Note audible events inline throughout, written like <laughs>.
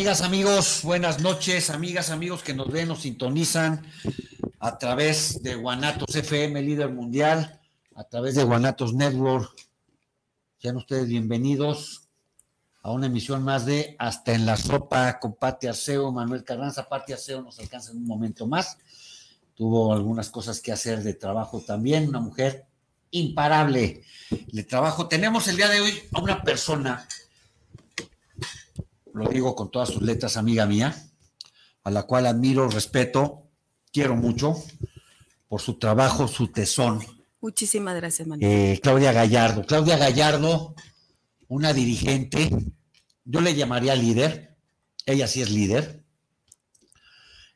Amigas, amigos, buenas noches, amigas, amigos que nos ven, nos sintonizan a través de Guanatos FM, líder mundial, a través de Guanatos Network. Sean ustedes bienvenidos a una emisión más de Hasta en la Sopa con Pati Arceo, Manuel Carranza. Pati Arceo nos alcanza en un momento más. Tuvo algunas cosas que hacer de trabajo también, una mujer imparable de trabajo. Tenemos el día de hoy a una persona lo digo con todas sus letras, amiga mía, a la cual admiro, respeto, quiero mucho por su trabajo, su tesón. Muchísimas gracias, Manuel. Eh, Claudia Gallardo. Claudia Gallardo, una dirigente, yo le llamaría líder, ella sí es líder.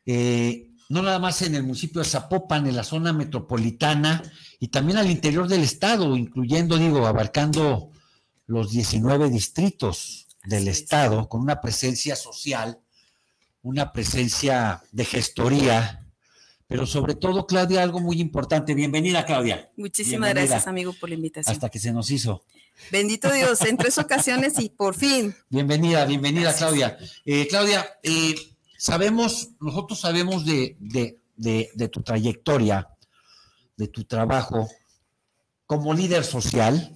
Eh, no nada más en el municipio de Zapopan, en la zona metropolitana y también al interior del estado, incluyendo, digo, abarcando los 19 distritos del Estado, con una presencia social, una presencia de gestoría, pero sobre todo, Claudia, algo muy importante. Bienvenida, Claudia. Muchísimas gracias, amigo, por la invitación. Hasta que se nos hizo. Bendito Dios, en tres ocasiones y por fin. Bienvenida, bienvenida, Claudia. Eh, Claudia, eh, sabemos, nosotros sabemos de, de, tu trayectoria, de tu trabajo como líder social.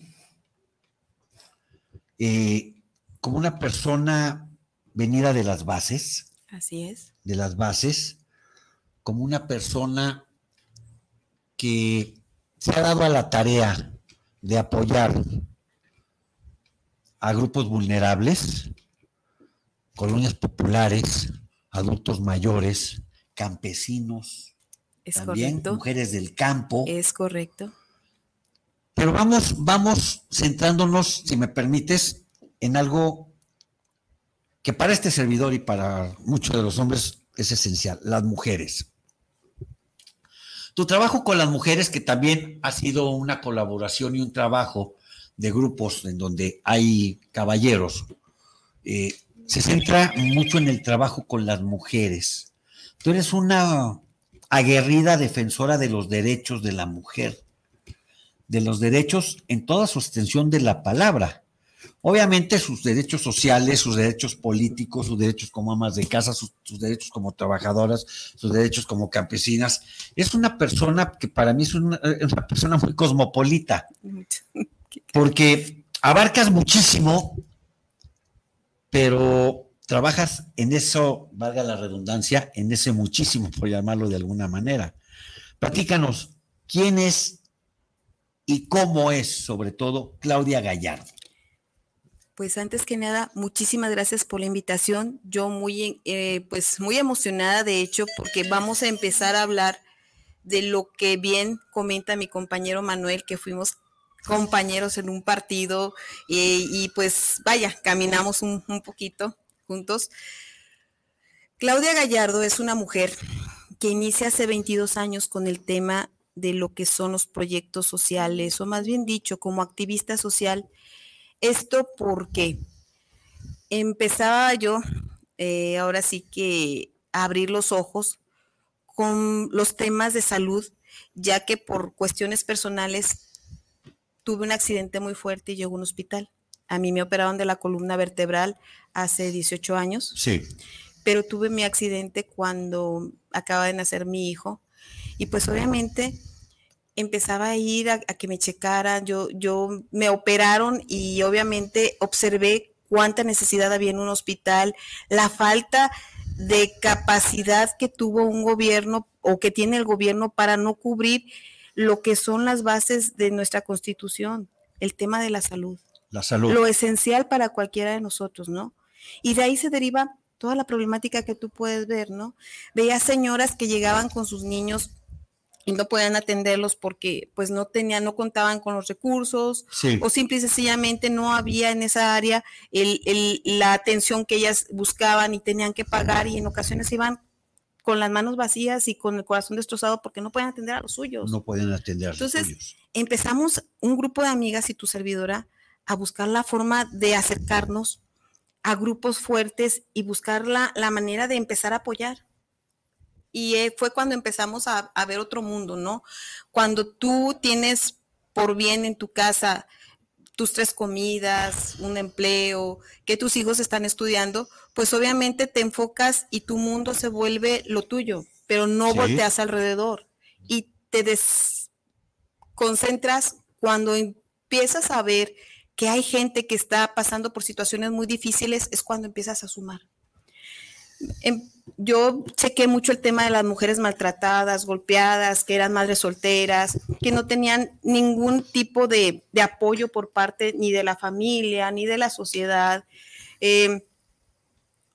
Eh, como una persona venida de las bases. Así es. De las bases, como una persona que se ha dado a la tarea de apoyar a grupos vulnerables, colonias populares, adultos mayores, campesinos, es también correcto. mujeres del campo. Es correcto. Pero vamos, vamos centrándonos, si me permites, en algo que para este servidor y para muchos de los hombres es esencial, las mujeres. Tu trabajo con las mujeres, que también ha sido una colaboración y un trabajo de grupos en donde hay caballeros, eh, se centra mucho en el trabajo con las mujeres. Tú eres una aguerrida defensora de los derechos de la mujer, de los derechos en toda su extensión de la palabra. Obviamente sus derechos sociales, sus derechos políticos, sus derechos como amas de casa, sus, derechos como trabajadoras, sus derechos como campesinas. Es una persona que para mí es una, persona muy cosmopolita, porque abarcas muchísimo, pero trabajas en eso, valga la redundancia, en ese muchísimo, por llamarlo de alguna manera. Platícanos, ¿quién es y cómo es, sobre todo, Claudia Gallardo? Pues antes que nada, muchísimas gracias por la invitación. Yo muy, eh, pues muy emocionada, de hecho, porque vamos a empezar a hablar de lo que bien comenta mi compañero Manuel, que fuimos compañeros en un partido eh, y pues vaya, caminamos un, un poquito juntos. Claudia Gallardo es una mujer que inicia hace 22 años con el tema de lo que son los proyectos sociales, o más bien dicho, como activista social esto porque empezaba yo, eh, ahora sí que a abrir los ojos con los temas de salud, ya que por cuestiones personales tuve un accidente muy fuerte y llegó a un hospital. A mí me operaron de la columna vertebral hace 18 años. Sí. Pero tuve mi accidente cuando acaba de nacer mi hijo. Y pues obviamente empezaba a ir a, que me checaran, yo, yo me operaron y obviamente observé cuánta necesidad había en un hospital, la falta de capacidad que tuvo un gobierno o que tiene el gobierno para no cubrir lo que son las bases de nuestra constitución, el tema de la salud. La salud. Lo esencial para cualquiera de nosotros, ¿no? Y de ahí se deriva toda la problemática que tú puedes ver, ¿no? Veía señoras que llegaban con sus niños y no podían atenderlos porque pues no tenían, no contaban con los recursos o simple y sencillamente no había en esa área la atención que ellas buscaban y tenían que pagar y en ocasiones iban con las manos vacías y con el corazón destrozado porque no pueden atender a los suyos. No pueden atender a los suyos. Entonces empezamos un grupo de amigas y tu servidora a buscar la forma de acercarnos a grupos fuertes y buscar la, la manera de empezar a apoyar y eh, fue cuando empezamos a, ver otro mundo, ¿no? Cuando tú tienes por bien en tu casa tus tres comidas, un empleo, que tus hijos están estudiando, pues obviamente te enfocas y tu mundo se vuelve lo tuyo, pero no volteas alrededor y te desconcentras cuando empiezas a ver que hay gente que está pasando por situaciones muy difíciles, es cuando empiezas a sumar. Em, yo chequé mucho el tema de las mujeres maltratadas, golpeadas, que eran madres solteras, que no tenían ningún tipo de, apoyo por parte ni de la familia, ni de la sociedad. Em,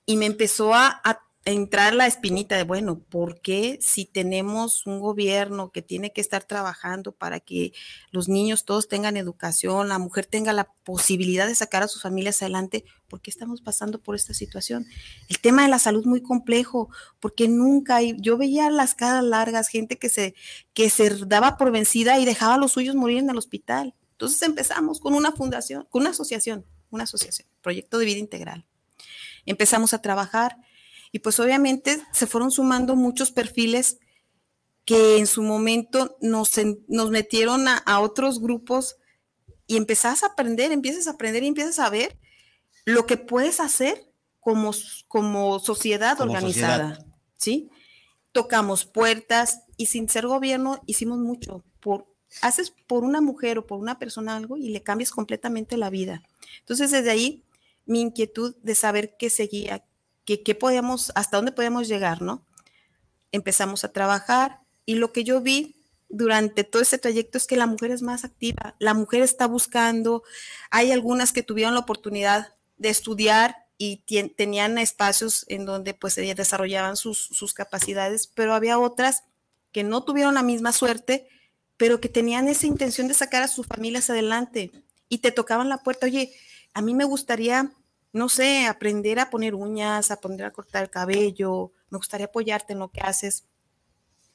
y me empezó a, entrar la espinita de, bueno, ¿por qué si tenemos un gobierno que tiene que estar trabajando para que los niños todos tengan educación, la mujer tenga la posibilidad de sacar a sus familias adelante, ¿por qué estamos pasando por esta situación? El tema de la salud muy complejo, porque nunca, yo veía las caras largas, gente que se, que se daba por vencida y dejaba a los suyos morir en el hospital. Entonces empezamos con una fundación, con una asociación, una asociación, Proyecto de Vida Integral. Empezamos a trabajar y pues obviamente se fueron sumando muchos perfiles que en su momento nos, nos metieron a, otros grupos y empezás a aprender, empiezas a aprender y empiezas a ver lo que puedes hacer como, como sociedad organizada, ¿sí? Tocamos puertas y sin ser gobierno hicimos mucho. Por, haces por una mujer o por una persona algo y le cambias completamente la vida. Entonces, desde ahí, mi inquietud de saber qué seguía, que, podíamos, hasta dónde podíamos llegar, ¿no? Empezamos a trabajar y lo que yo vi durante todo ese trayecto es que la mujer es más activa, la mujer está buscando, hay algunas que tuvieron la oportunidad de estudiar y tenían espacios en donde pues desarrollaban sus, sus capacidades, pero había otras que no tuvieron la misma suerte, pero que tenían esa intención de sacar a sus familias adelante y te tocaban la puerta, oye, a mí me gustaría no sé, aprender a poner uñas, aprender a cortar el cabello, me gustaría apoyarte en lo que haces.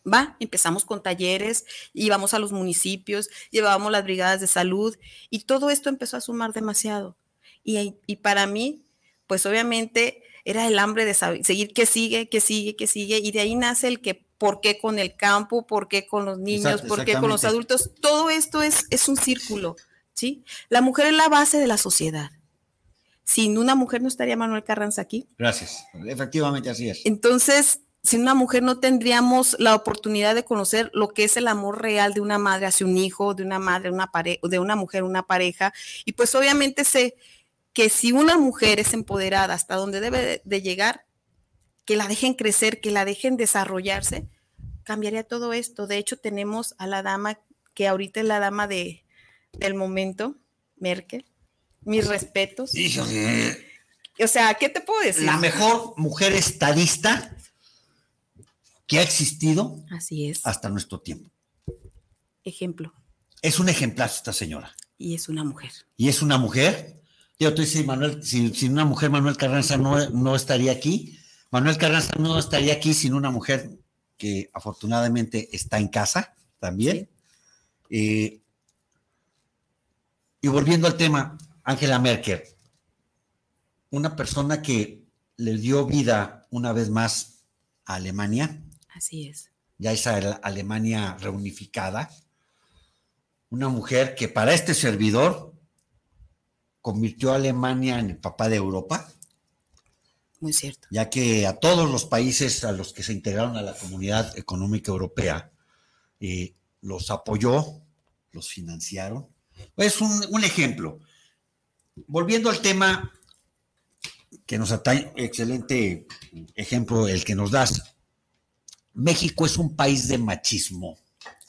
Va, empezamos con talleres, íbamos a los municipios, llevábamos las brigadas de salud y todo esto empezó a sumar demasiado. Y, y para mí, pues obviamente era el hambre de seguir qué sigue, qué sigue, qué sigue, y de ahí nace el que por qué con el campo, por qué con los niños, por qué con los adultos. Todo esto es, es un círculo, ¿sí? La mujer es la base de la sociedad. Sin una mujer no estaría Manuel Carranza aquí. Gracias. Efectivamente, así es. Entonces, sin una mujer no tendríamos la oportunidad de conocer lo que es el amor real de una madre hacia un hijo, de una madre, una de una mujer, una pareja. Y pues obviamente sé que si una mujer es empoderada hasta donde debe de llegar, que la dejen crecer, que la dejen desarrollarse, cambiaría todo esto. De hecho, tenemos a la dama que ahorita es la dama de, del momento, Merkel, mis respetos. O sea, ¿qué te puedo decir? La mejor mujer estadista que ha existido. Así es. Hasta nuestro tiempo. Ejemplo. Es un ejemplar esta señora. Y es una mujer. Y es una mujer. Yo estoy si Manuel, sin, una mujer, Manuel Carranza no, no estaría aquí. Manuel Carranza no estaría aquí sin una mujer que afortunadamente está en casa también. Eh, y volviendo al tema, Angela Merkel, una persona que le dio vida una vez más a Alemania. Así es. Ya esa Alemania reunificada. Una mujer que para este servidor convirtió a Alemania en el papá de Europa. Muy cierto. Ya que a todos los países a los que se integraron a la comunidad económica europea eh, los apoyó, los financiaron. Es un ejemplo volviendo al tema que nos atañe, excelente ejemplo el que nos das. México es un país de machismo.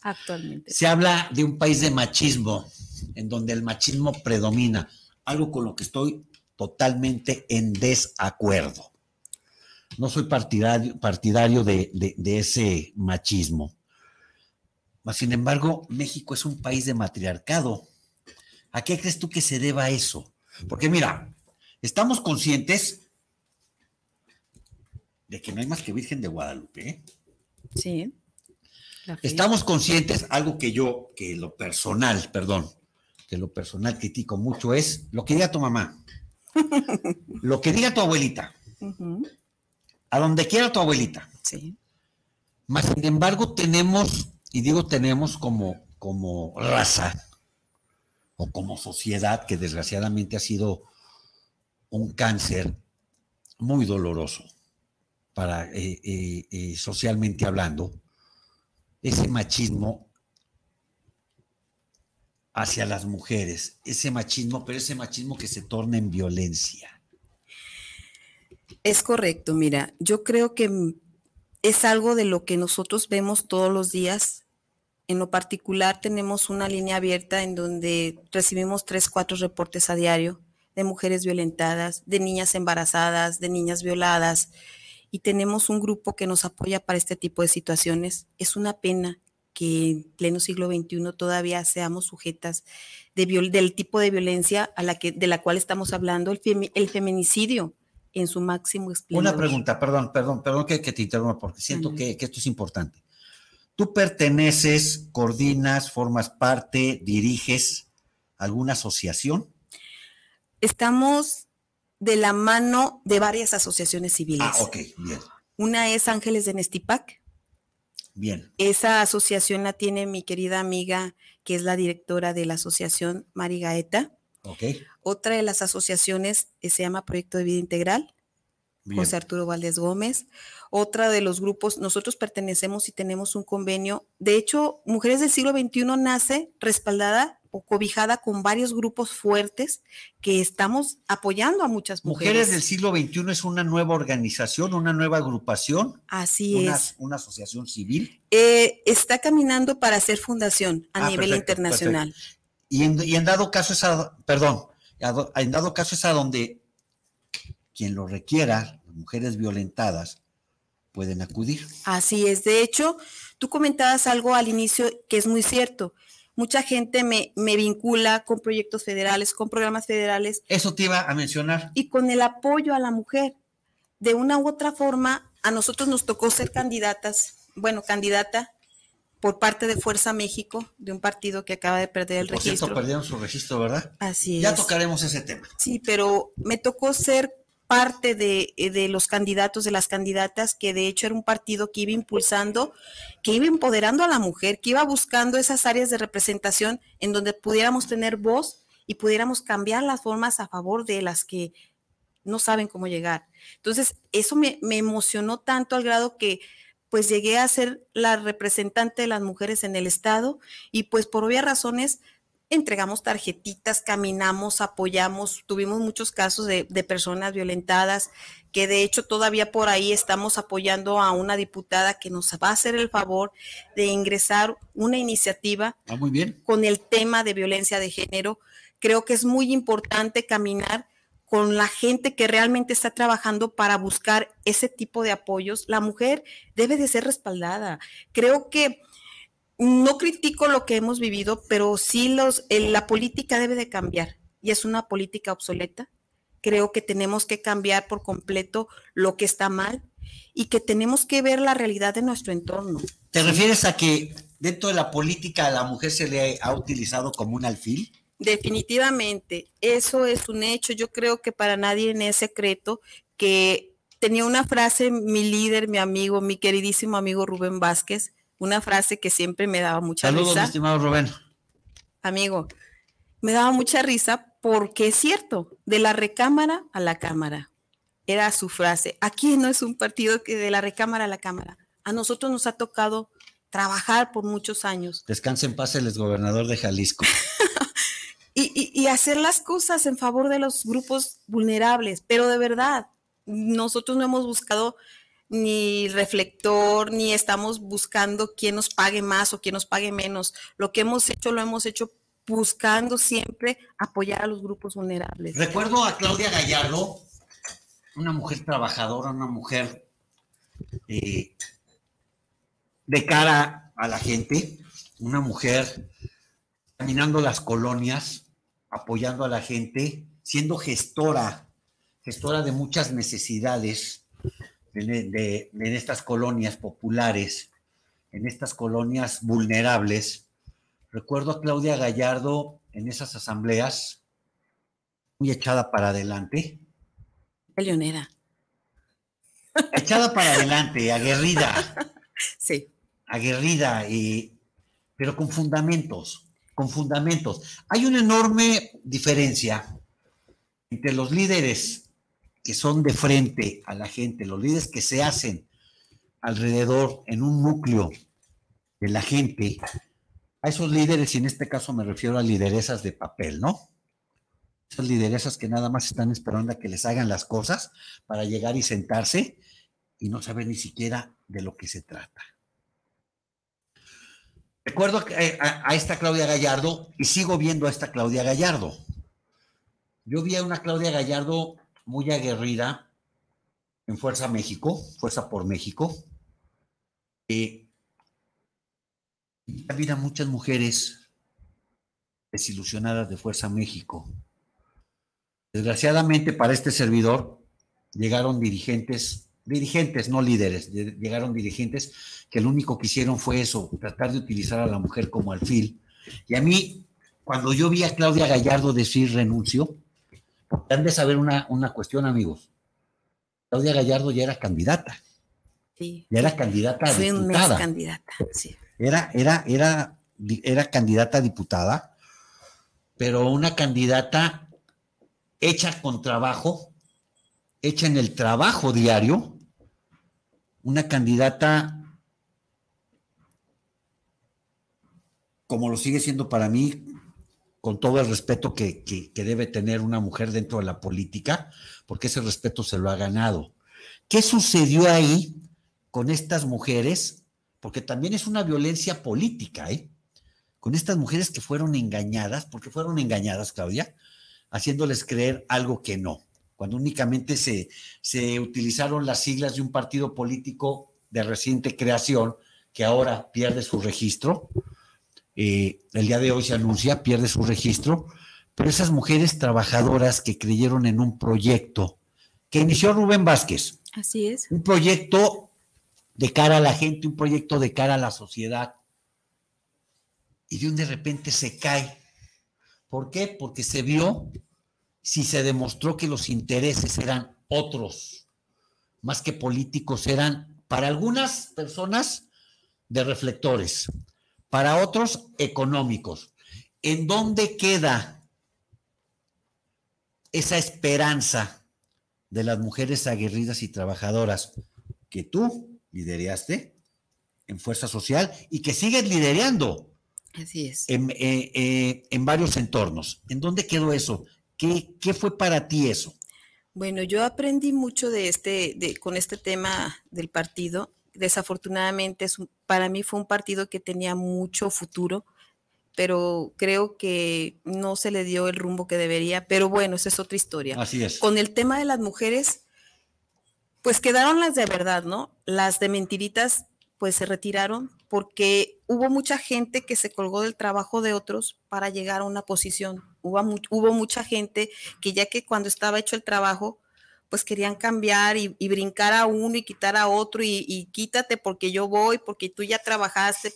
Actualmente. Se habla de un país de machismo en donde el machismo predomina, algo con lo que estoy totalmente en desacuerdo. No soy partidario, partidario de, de ese machismo. Sin embargo, México es un país de matriarcado. ¿A qué crees tú que se deba eso? Porque mira, estamos conscientes de que no hay más que Virgen de Guadalupe. ¿eh? Sí. Estamos conscientes, algo que yo, que lo personal, perdón, que lo personal critico mucho es lo que diga tu mamá, <laughs> lo que diga tu abuelita, a donde quiera tu abuelita. Sí. Más sin embargo, tenemos, y digo tenemos como, como raza, o como sociedad, que desgraciadamente ha sido un cáncer muy doloroso para eh, eh, eh, socialmente hablando, ese machismo hacia las mujeres, ese machismo, pero ese machismo que se torna en violencia. Es correcto, mira, yo creo que es algo de lo que nosotros vemos todos los días. En lo particular tenemos una línea abierta en donde recibimos tres, cuatro reportes a diario de mujeres violentadas, de niñas embarazadas, de niñas violadas, y tenemos un grupo que nos apoya para este tipo de situaciones. Es una pena que en pleno siglo XXI todavía seamos sujetas de del tipo de violencia a la que, de la cual estamos hablando, el, el feminicidio en su máximo esplendor. Una pregunta, perdón, perdón, perdón que, te interrumpa porque siento que, que esto es importante. ¿Tú perteneces, coordinas, formas parte, diriges alguna asociación? Estamos de la mano de varias asociaciones civiles. Ah, ok, bien. Una es Ángeles de Nestipac. Bien. Esa asociación la tiene mi querida amiga, que es la directora de la asociación, Mari Gaeta. Ok. Otra de las asociaciones eh, se llama Proyecto de Vida Integral, José Arturo Valdés Gómez. Otra de los grupos, nosotros pertenecemos y tenemos un convenio. De hecho, Mujeres del Siglo XXI nace respaldada o cobijada con varios grupos fuertes que estamos apoyando a muchas mujeres. Mujeres del siglo XXI es una nueva organización, una nueva agrupación. Así es. Una asociación civil. Eh, está caminando para ser fundación a ah, nivel internacional. Y en, dado caso es a, perdón, en dado caso es a donde quien lo requiera, mujeres violentadas, pueden acudir. Así es. De hecho, tú comentabas algo al inicio que es muy cierto mucha gente me, me, vincula con proyectos federales, con programas federales. Eso te iba a mencionar. Y con el apoyo a la mujer. De una u otra forma, a nosotros nos tocó ser candidatas, bueno, candidata por parte de Fuerza México, de un partido que acaba de perder el registro. Por cierto, perdieron su registro, ¿verdad? Así es. Ya tocaremos ese tema. Sí, pero me tocó ser parte eh, de, los candidatos, de las candidatas, que de hecho era un partido que iba impulsando, que iba empoderando a la mujer, que iba buscando esas áreas de representación en donde pudiéramos tener voz y pudiéramos cambiar las formas a favor de las que no saben cómo llegar. Entonces, eso me, me emocionó tanto al grado que pues llegué a ser la representante de las mujeres en el Estado y pues por obvias razones entregamos tarjetitas, caminamos, apoyamos, tuvimos muchos casos de, personas violentadas, que de hecho todavía por ahí estamos apoyando a una diputada que nos va a hacer el favor de ingresar una iniciativa ah, muy bien. con el tema de violencia de género. Creo que es muy importante caminar con la gente que realmente está trabajando para buscar ese tipo de apoyos. La mujer debe de ser respaldada. Creo que no critico lo que hemos vivido, pero sí los, la política debe de cambiar y es una política obsoleta. Creo que tenemos que cambiar por completo lo que está mal y que tenemos que ver la realidad de nuestro entorno. ¿Te refieres a que dentro de la política a la mujer se le ha utilizado como un alfil? Definitivamente, eso es un hecho. Yo creo que para nadie es secreto que tenía una frase mi líder, mi amigo, mi queridísimo amigo Rubén Vázquez, una frase que siempre me daba mucha risa. Saludos, estimado Rubén. Amigo, me daba mucha risa porque es cierto, de la recámara a la cámara. Era su frase. Aquí no es un partido que de la recámara a la cámara. A nosotros nos ha tocado trabajar por muchos años. Descanse en paz el exgobernador de Jalisco. <laughs> y, y hacer las cosas en favor de los grupos vulnerables, pero de verdad, nosotros no hemos buscado ni reflector, ni estamos buscando quién nos pague más o quién nos pague menos. Lo que hemos hecho lo hemos hecho buscando siempre apoyar a los grupos vulnerables. Recuerdo a Claudia Gallardo, una mujer trabajadora, una mujer eh, de cara a la gente, una mujer caminando las colonias, apoyando a la gente, siendo gestora, gestora de muchas necesidades en estas colonias populares, en estas colonias vulnerables. Recuerdo a Claudia Gallardo en esas asambleas, muy echada para adelante. Leonera. Echada para adelante, aguerrida. <laughs> Sí. Aguerrida, y, pero con fundamentos, con fundamentos. Hay una enorme diferencia entre los líderes que son de frente a la gente, los líderes que se hacen alrededor en un núcleo de la gente, a esos líderes, y en este caso me refiero a lideresas de papel, ¿no? Esas lideresas que nada más están esperando a que les hagan las cosas para llegar y sentarse y no saber ni siquiera de lo que se trata. Recuerdo eh, a, esta Claudia Gallardo y sigo viendo a esta Claudia Gallardo. Yo vi a una Claudia Gallardo muy aguerrida en Fuerza México, Fuerza por México. Eh, habido muchas mujeres desilusionadas de Fuerza México. Desgraciadamente para este servidor llegaron dirigentes, dirigentes, no líderes, llegaron dirigentes que lo único que hicieron fue eso, tratar de utilizar a la mujer como alfil. Y a mí, cuando yo vi a Claudia Gallardo decir renuncio, han de saber una, una cuestión, amigos. Claudia Gallardo ya era candidata. Sí. Ya era candidata a mes diputada. candidata, sí. Era, era, era, era candidata a diputada, pero una candidata hecha con trabajo, hecha en el trabajo diario, una candidata como lo sigue siendo para mí, con todo el respeto que, debe tener una mujer dentro de la política, porque ese respeto se lo ha ganado. ¿Qué sucedió ahí con estas mujeres? Porque también es una violencia política, ¿eh? Con estas mujeres que fueron engañadas, porque fueron engañadas, Claudia, haciéndoles creer algo que no, cuando únicamente se, se utilizaron las siglas de un partido político de reciente creación que ahora pierde su registro, eh, el día de hoy se anuncia, pierde su registro, pero esas mujeres trabajadoras que creyeron en un proyecto que inició Rubén Vázquez. Así es. Un proyecto de cara a la gente, un proyecto de cara a la sociedad. Y de un de repente se cae. ¿Por qué? Porque se vio, si se demostró que los intereses eran otros, más que políticos, eran para algunas personas de reflectores, para otros económicos. ¿En dónde queda esa esperanza de las mujeres aguerridas y trabajadoras que tú lideraste en Fuerza Social y que sigues liderando Así es. en, eh, eh, en varios entornos? ¿En dónde quedó eso? ¿Qué, ¿Qué, fue para ti eso? Bueno, yo aprendí mucho de este, de, con este tema del partido desafortunadamente es un, para mí fue un partido que tenía mucho futuro, pero creo que no se le dio el rumbo que debería. Pero bueno, esa es otra historia. Así es. Con el tema de las mujeres, pues quedaron las de verdad, ¿no? Las de mentiritas, pues se retiraron porque hubo mucha gente que se colgó del trabajo de otros para llegar a una posición. Hubo, hubo mucha gente que ya que cuando estaba hecho el trabajo, pues querían cambiar y, y, brincar a uno y quitar a otro y, y, quítate porque yo voy, porque tú ya trabajaste.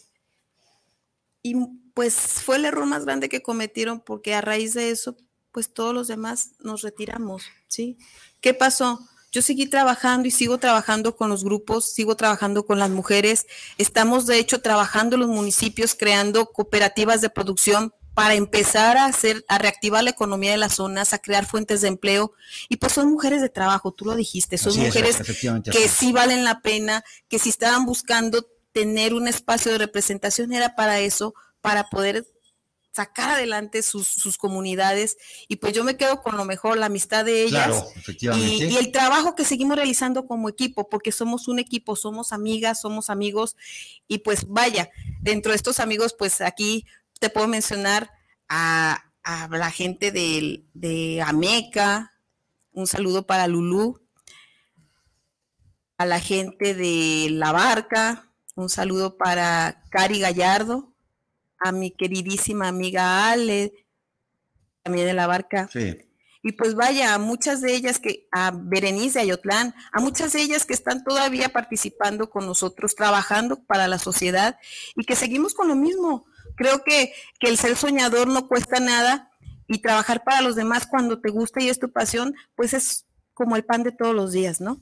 Y pues fue el error más grande que cometieron porque a raíz de eso, pues todos los demás nos retiramos, ¿sí? ¿Qué pasó? Yo seguí trabajando y sigo trabajando con los grupos, sigo trabajando con las mujeres. Estamos, de hecho, trabajando en los municipios, creando cooperativas de producción para empezar a hacer, a reactivar la economía de las zonas, a crear fuentes de empleo. Y pues son mujeres de trabajo, tú lo dijiste, son así mujeres es, que sí valen la pena, que si estaban buscando tener un espacio de representación era para eso, para poder sacar adelante sus, sus, comunidades y pues yo me quedo con lo mejor, la amistad de ellas claro, efectivamente. Y, y, el trabajo que seguimos realizando como equipo, porque somos un equipo, somos amigas, somos amigos y pues vaya, dentro de estos amigos pues aquí te puedo mencionar a, la gente de, de Ameca, un saludo para Lulú, a la gente de La Barca, un saludo para Cari Gallardo, a mi queridísima amiga Ale, también de La Barca. Sí. Y pues vaya, a muchas de ellas que, a Berenice Ayotlán, a muchas de ellas que están todavía participando con nosotros, trabajando para la sociedad y que seguimos con lo mismo. Creo que, que el ser soñador no cuesta nada y trabajar para los demás cuando te gusta y es tu pasión, pues es como el pan de todos los días, ¿no?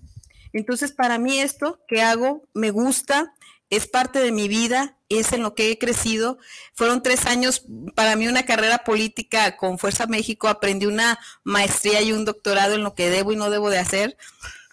Entonces, para mí esto que hago me gusta, es parte de mi vida, es en lo que he crecido. Fueron tres años para mí una carrera política con Fuerza México, aprendí una maestría y un doctorado en lo que debo y no debo de hacer.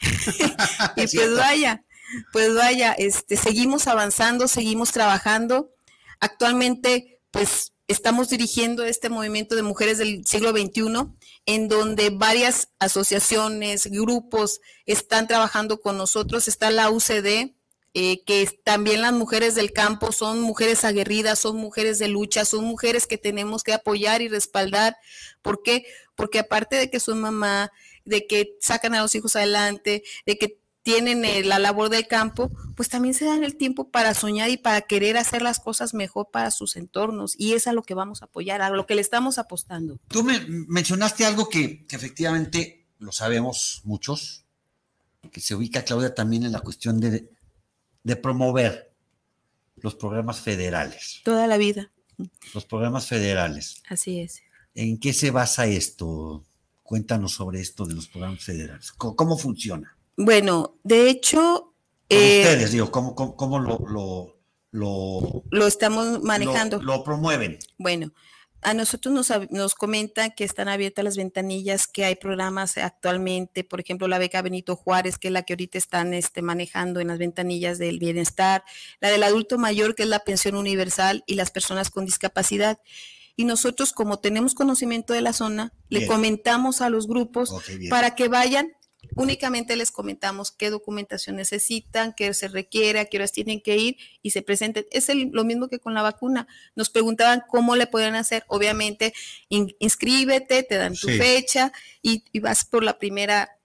<laughs> y pues vaya, pues vaya, este, seguimos avanzando, seguimos trabajando. Actualmente, pues estamos dirigiendo este movimiento de mujeres del siglo XXI, en donde varias asociaciones, grupos están trabajando con nosotros. Está la UCD, eh, que también las mujeres del campo son mujeres aguerridas, son mujeres de lucha, son mujeres que tenemos que apoyar y respaldar. ¿Por qué? Porque aparte de que son mamá, de que sacan a los hijos adelante, de que tienen eh, la labor del campo, pues también se dan el tiempo para soñar y para querer hacer las cosas mejor para sus entornos. Y es a lo que vamos a apoyar, a lo que le estamos apostando. Tú me mencionaste algo que, que efectivamente lo sabemos muchos, que se ubica, Claudia, también en la cuestión de de promover los programas federales. Toda la vida. Los programas federales. Así es. ¿En qué se basa esto? Cuéntanos sobre esto de los programas federales. ¿Cómo, funciona? Bueno, de hecho... Eh, ustedes, digo, ¿cómo, cómo, lo, lo, lo, lo, estamos manejando? Lo, promueven. Bueno, a nosotros nos, nos comentan que están abiertas las ventanillas, que hay programas actualmente, por ejemplo, la beca Benito Juárez, que es la que ahorita están este, manejando en las ventanillas del bienestar, la del adulto mayor, que es la pensión universal, y las personas con discapacidad. Y nosotros, como tenemos conocimiento de la zona, le comentamos a los grupos para que vayan Únicamente les comentamos qué documentación necesitan, qué se requiere, a qué horas tienen que ir y se presenten. Es lo mismo que con la vacuna. Nos preguntaban cómo le podían hacer. Obviamente, inscríbete, te dan tu fecha y, vas por la primera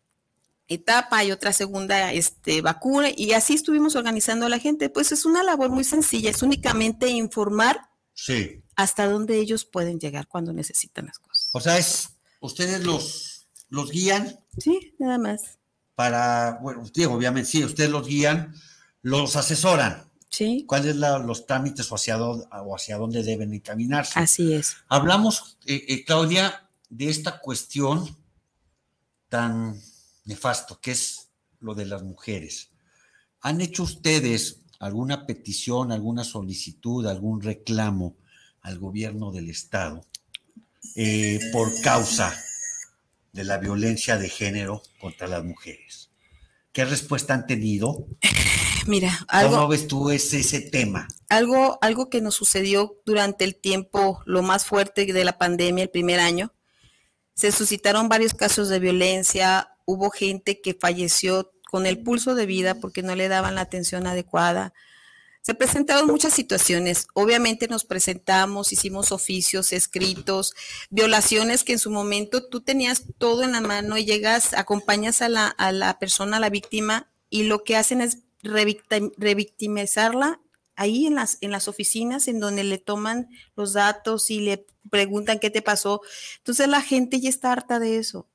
etapa y otra segunda este, vacuna y así estuvimos organizando a la gente. Pues es una labor muy sencilla, es únicamente informar hasta dónde ellos pueden llegar cuando necesitan las cosas. O sea, es ustedes los los guían. Sí, nada más. Para, bueno, digo, obviamente, sí, ustedes los guían, los asesoran. Sí. ¿Cuáles son los trámites o hacia, dónde, o hacia dónde deben encaminarse? Así es. Hablamos, eh, eh, Claudia, de esta cuestión tan nefasto que es lo de las mujeres. ¿Han hecho ustedes alguna petición, alguna solicitud, algún reclamo al gobierno del Estado eh, por causa de la violencia de género contra las mujeres. ¿Qué respuesta han tenido? <laughs> Mira, algo, ¿cómo ves tú ese, ese tema? Algo, algo que nos sucedió durante el tiempo, lo más fuerte de la pandemia, el primer año, se suscitaron varios casos de violencia, hubo gente que falleció con el pulso de vida porque no le daban la atención adecuada, se presentaron muchas situaciones. Obviamente nos presentamos, hicimos oficios, escritos, violaciones que en su momento tú tenías todo en la mano y llegas, acompañas a la, a la persona, a la víctima, y lo que hacen es revictimizarla ahí en las, en las oficinas en donde le toman los datos y le preguntan qué te pasó. Entonces la gente ya está harta de eso.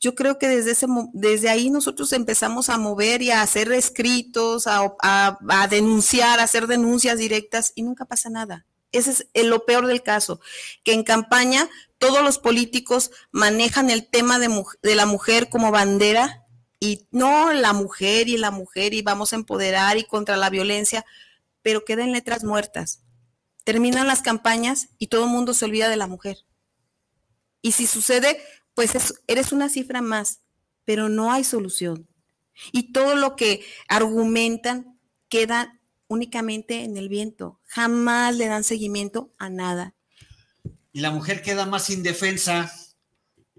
Yo creo que desde, ese, desde ahí nosotros empezamos a mover y a hacer escritos, a, denunciar, a hacer denuncias directas y nunca pasa nada. Ese es lo peor del caso, que en campaña todos los políticos manejan el tema de, de la mujer como bandera y no la mujer y la mujer y vamos a empoderar y contra la violencia, pero quedan letras muertas. Terminan las campañas y todo el mundo se olvida de la mujer. Y si sucede, pues eres una cifra más, pero no hay solución. Y todo lo que argumentan queda únicamente en el viento. Jamás le dan seguimiento a nada. Y la mujer queda más indefensa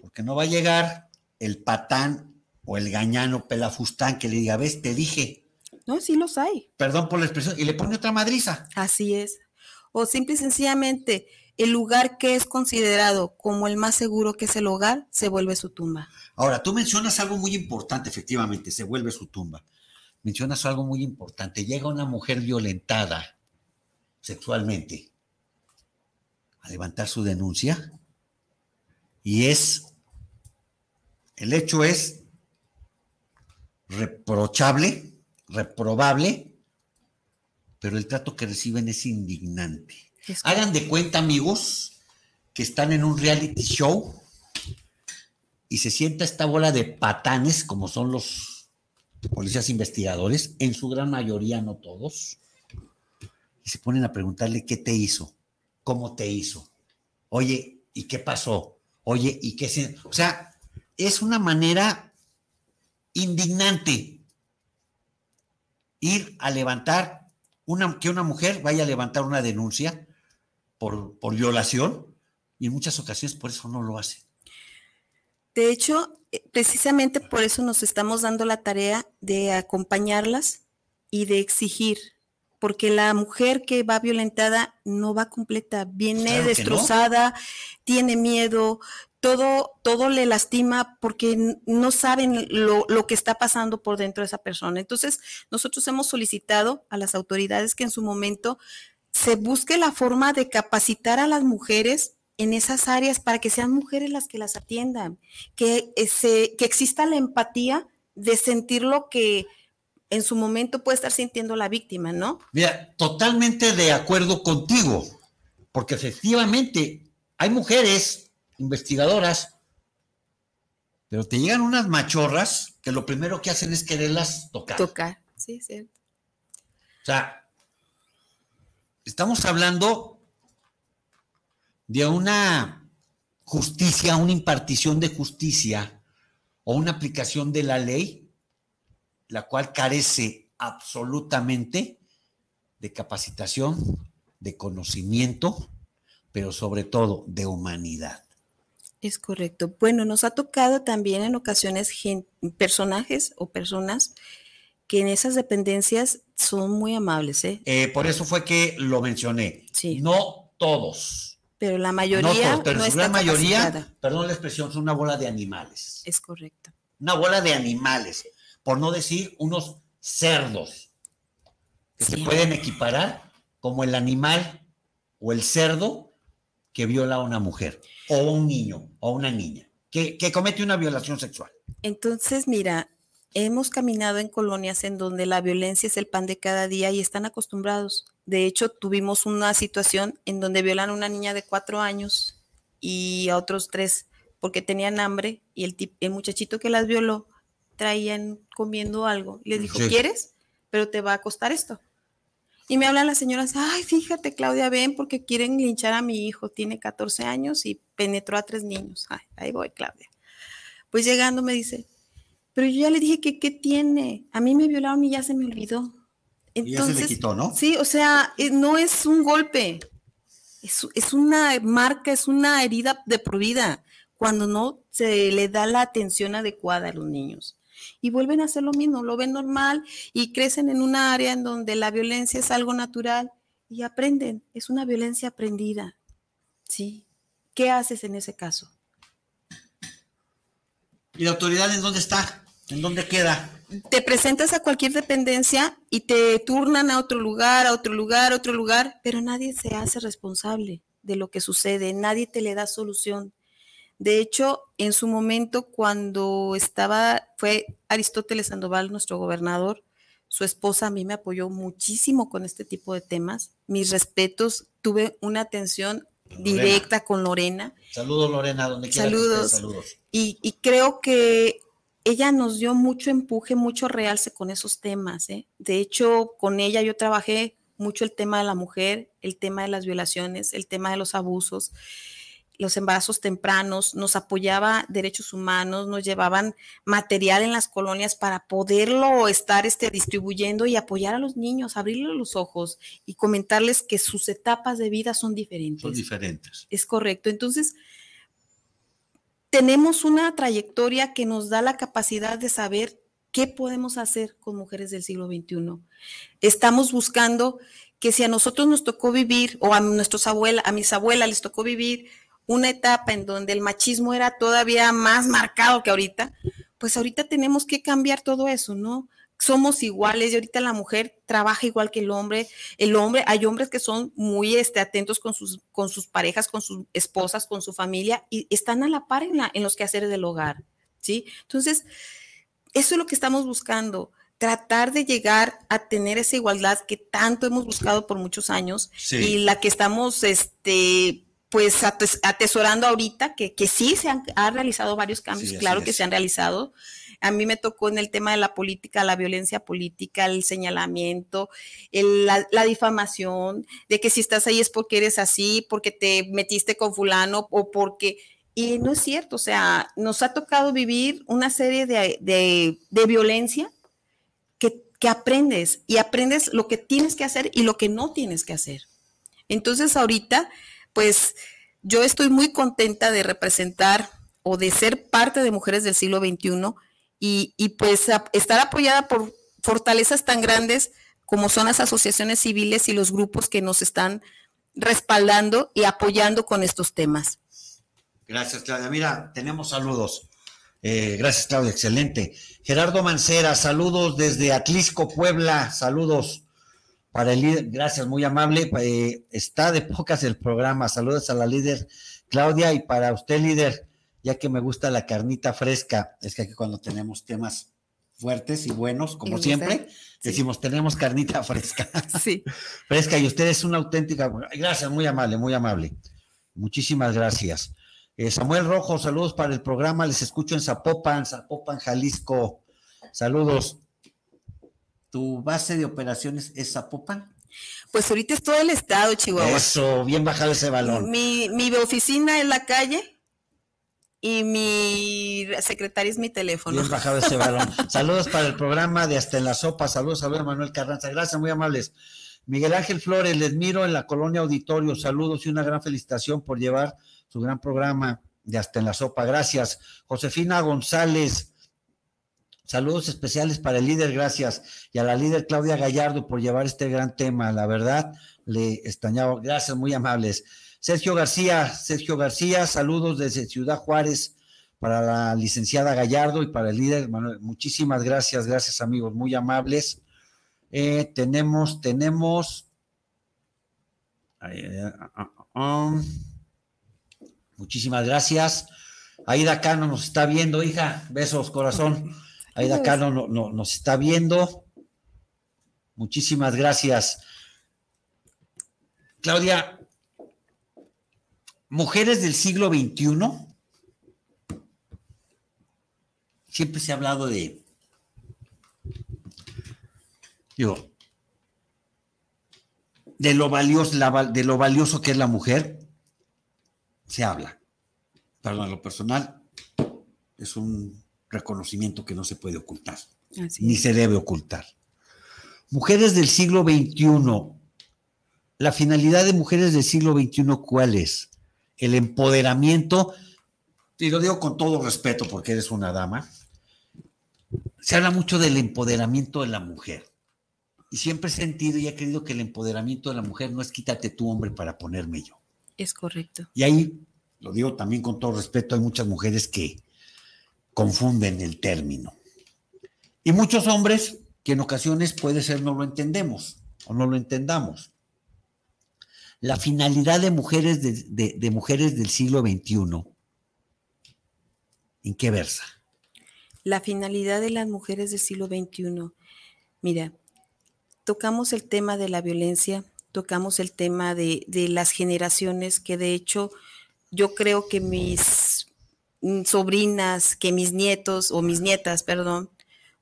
porque no va a llegar el patán o el gañano pelafustán que le diga, ves, te dije. No, sí los hay. Perdón por la expresión. Y le pone otra madriza. Así es. O simple y sencillamente, el lugar que es considerado como el más seguro que es el hogar se vuelve su tumba. Ahora, tú mencionas algo muy importante, efectivamente, se vuelve su tumba. Mencionas algo muy importante. Llega una mujer violentada sexualmente a levantar su denuncia y es, el hecho es reprochable, reprobable, pero el trato que reciben es indignante. Hagan de cuenta, amigos, que están en un reality show y se sienta esta bola de patanes, como son los policías investigadores, en su gran mayoría, no todos, y se ponen a preguntarle qué te hizo, cómo te hizo, oye, ¿y qué pasó? Oye, ¿y qué se...? O sea, es una manera indignante ir a levantar, una, que una mujer vaya a levantar una denuncia por, por violación y en muchas ocasiones por eso no lo hace. De hecho, eh, precisamente por eso nos estamos dando la tarea de acompañarlas y de exigir, porque la mujer que va violentada no va completa, viene destrozada, tiene miedo, todo, todo le lastima porque no saben lo, lo, que está pasando por dentro de esa persona. Entonces, nosotros hemos solicitado a las autoridades que en su momento se busque la forma de capacitar a las mujeres en esas áreas para que sean mujeres las que las atiendan, que, ese, que exista la empatía de sentir lo que en su momento puede estar sintiendo la víctima, ¿no? Mira, totalmente de acuerdo contigo, porque efectivamente hay mujeres investigadoras, pero te llegan unas machorras que lo primero que hacen es quererlas tocar. Tocar, sí, cierto. O sea, estamos hablando de una justicia, una impartición de justicia o una aplicación de la ley, la cual carece absolutamente de capacitación, de conocimiento, pero sobre todo de humanidad. Es correcto. Bueno, nos ha tocado también en ocasiones personajes o personas que en esas dependencias son muy amables. ¿eh? ¿eh? por eso fue que lo mencioné. Sí. No todos pero la mayoría no, pero la mayoría, perdón la expresión, son una bola de animales. Es correcto. Una bola de animales, por no decir unos cerdos, que se pueden equiparar como el animal o el cerdo que viola a una mujer, o un niño, o una niña, que, que comete una violación sexual. Entonces, mira, hemos caminado en colonias en donde la violencia es el pan de cada día y están acostumbrados. De hecho, tuvimos una situación en donde violan a una niña de cuatro años y a otros tres porque tenían hambre y el, el muchachito que las violó traían comiendo algo. Y les dijo, ¿quieres? Pero te va a costar esto. Y me hablan las señoras, ay, fíjate, Claudia, ven, porque quieren linchar a mi hijo, tiene 14 años y penetró a tres niños. Ay, ahí voy, Claudia. Pues llegando me dice, pero yo ya le dije que qué tiene, a mí me violaron y ya se me olvidó. Entonces, ya se le quitó, ¿no? Sí, o sea, eh, no es un golpe, es, una marca, es una herida de por vida, cuando no se le da la atención adecuada a los niños. Y vuelven a hacer lo mismo, lo ven normal y crecen en una área en donde la violencia es algo natural y aprenden, es una violencia aprendida. ¿Sí? ¿Qué haces en ese caso? ¿Y la autoridad en dónde está? ¿En dónde queda? te presentas a cualquier dependencia y te turnan a otro lugar, a otro lugar, a otro lugar, pero nadie se hace responsable de lo que sucede, nadie te le da solución. De hecho, en su momento, cuando estaba, fue Aristóteles Sandoval, nuestro gobernador, su esposa a mí me apoyó muchísimo con este tipo de temas. Mis respetos, tuve una atención directa con Lorena. Saludos, Lorena, donde quiera. Saludos. saludos. Y, y creo que ella nos dio mucho empuje, mucho realce con esos temas. ¿eh? De hecho, con ella yo trabajé mucho el tema de la mujer, el tema de las violaciones, el tema de los abusos, los embarazos tempranos, nos apoyaba derechos humanos, nos llevaban material en las colonias para poderlo estar este, distribuyendo y apoyar a los niños, abrirles los ojos y comentarles que sus etapas de vida son diferentes. Son diferentes. Es correcto. Entonces, tenemos una trayectoria que nos da la capacidad de saber ¿Qué podemos hacer con mujeres del siglo XXI? Estamos buscando que si a nosotros nos tocó vivir, o a nuestros abuelas, a mis abuelas les tocó vivir una etapa en donde el machismo era todavía más marcado que ahorita, pues ahorita tenemos que cambiar todo eso, ¿no? Somos iguales y ahorita la mujer trabaja igual que el hombre. El hombre, hay hombres que son muy este, atentos con sus, con sus parejas, con sus esposas, con su familia y están a la par en, en los quehaceres del hogar, ¿sí? Entonces, eso es lo que estamos buscando, tratar de llegar a tener esa igualdad que tanto hemos buscado por muchos años y la que estamos, este, pues atesorando ahorita, que, que sí se han realizado varios cambios, claro que se han realizado. A mí me tocó en el tema de la política, la violencia política, el señalamiento, la, difamación, de que si estás ahí es porque eres así, porque te metiste con fulano o porque y no es cierto, o sea, nos ha tocado vivir una serie de, violencia que, que, aprendes y aprendes lo que tienes que hacer y lo que no tienes que hacer. Entonces ahorita, pues yo estoy muy contenta de representar o de ser parte de Mujeres del Siglo XXI y, y pues estar apoyada por fortalezas tan grandes como son las asociaciones civiles y los grupos que nos están respaldando y apoyando con estos temas. Gracias, Claudia. Mira, tenemos saludos. Eh, gracias, Claudia, excelente. Gerardo Mancera, saludos desde Atlisco, Puebla, saludos para el líder, gracias, muy amable. Eh, está de pocas el programa, saludos a la líder Claudia y para usted, líder, ya que me gusta la carnita fresca, es que aquí cuando tenemos temas fuertes y buenos, como siempre, decimos, tenemos carnita fresca. <laughs> Sí. <laughs> fresca y usted es una auténtica, gracias, muy amable, muy amable. Muchísimas gracias. Eh, Samuel Rojo, saludos para el programa, les escucho en Zapopan, Zapopan, Jalisco. Saludos. ¿Tu base de operaciones es Zapopan? Pues ahorita es todo el estado, Chihuahua. Eso, bien bajado ese balón. Mi, mi oficina es la calle y mi secretaria es mi teléfono. Bien bajado ese balón. <laughs> saludos para el programa de Hasta en la Sopa. Saludos a Manuel Carranza. Gracias, muy amables. Miguel Ángel Flores, les miro en la colonia Auditorio. Saludos y una gran felicitación por llevar su gran programa de Hasta en la Sopa. Gracias. Josefina González, saludos especiales para el líder, gracias. Y a la líder Claudia Gallardo por llevar este gran tema. La verdad, le extrañaba. Gracias, muy amables. Sergio García, Sergio García, saludos desde Ciudad Juárez para la licenciada Gallardo y para el líder Manuel. Muchísimas gracias, gracias amigos, muy amables. Eh, tenemos, tenemos. Ah, ah, ah, Muchísimas gracias. Aida Cano nos está viendo, hija. Besos, corazón. Aida Cano no, nos está viendo. Muchísimas gracias. Claudia, mujeres del siglo XXI, siempre se ha hablado de, digo, de lo valioso, de lo valioso que es la mujer, se habla. Para lo personal, es un reconocimiento que no se puede ocultar, ni se debe ocultar. Mujeres del siglo XXI, la finalidad de mujeres del siglo XXI, ¿cuál es? El empoderamiento, y lo digo con todo respeto porque eres una dama, se habla mucho del empoderamiento de la mujer. Y siempre he sentido y he creído que el empoderamiento de la mujer no es quítate tu hombre para ponerme yo. Es correcto. Y ahí, lo digo también con todo respeto, hay muchas mujeres que confunden el término. Y muchos hombres que en ocasiones puede ser no lo entendemos o no lo entendamos. La finalidad de mujeres, de, mujeres del siglo XXI, ¿en qué versa? La finalidad de las mujeres del siglo XXI. Mira, tocamos el tema de la violencia, tocamos el tema de, las generaciones, que de hecho yo creo que mis sobrinas, que mis nietos o mis nietas, perdón,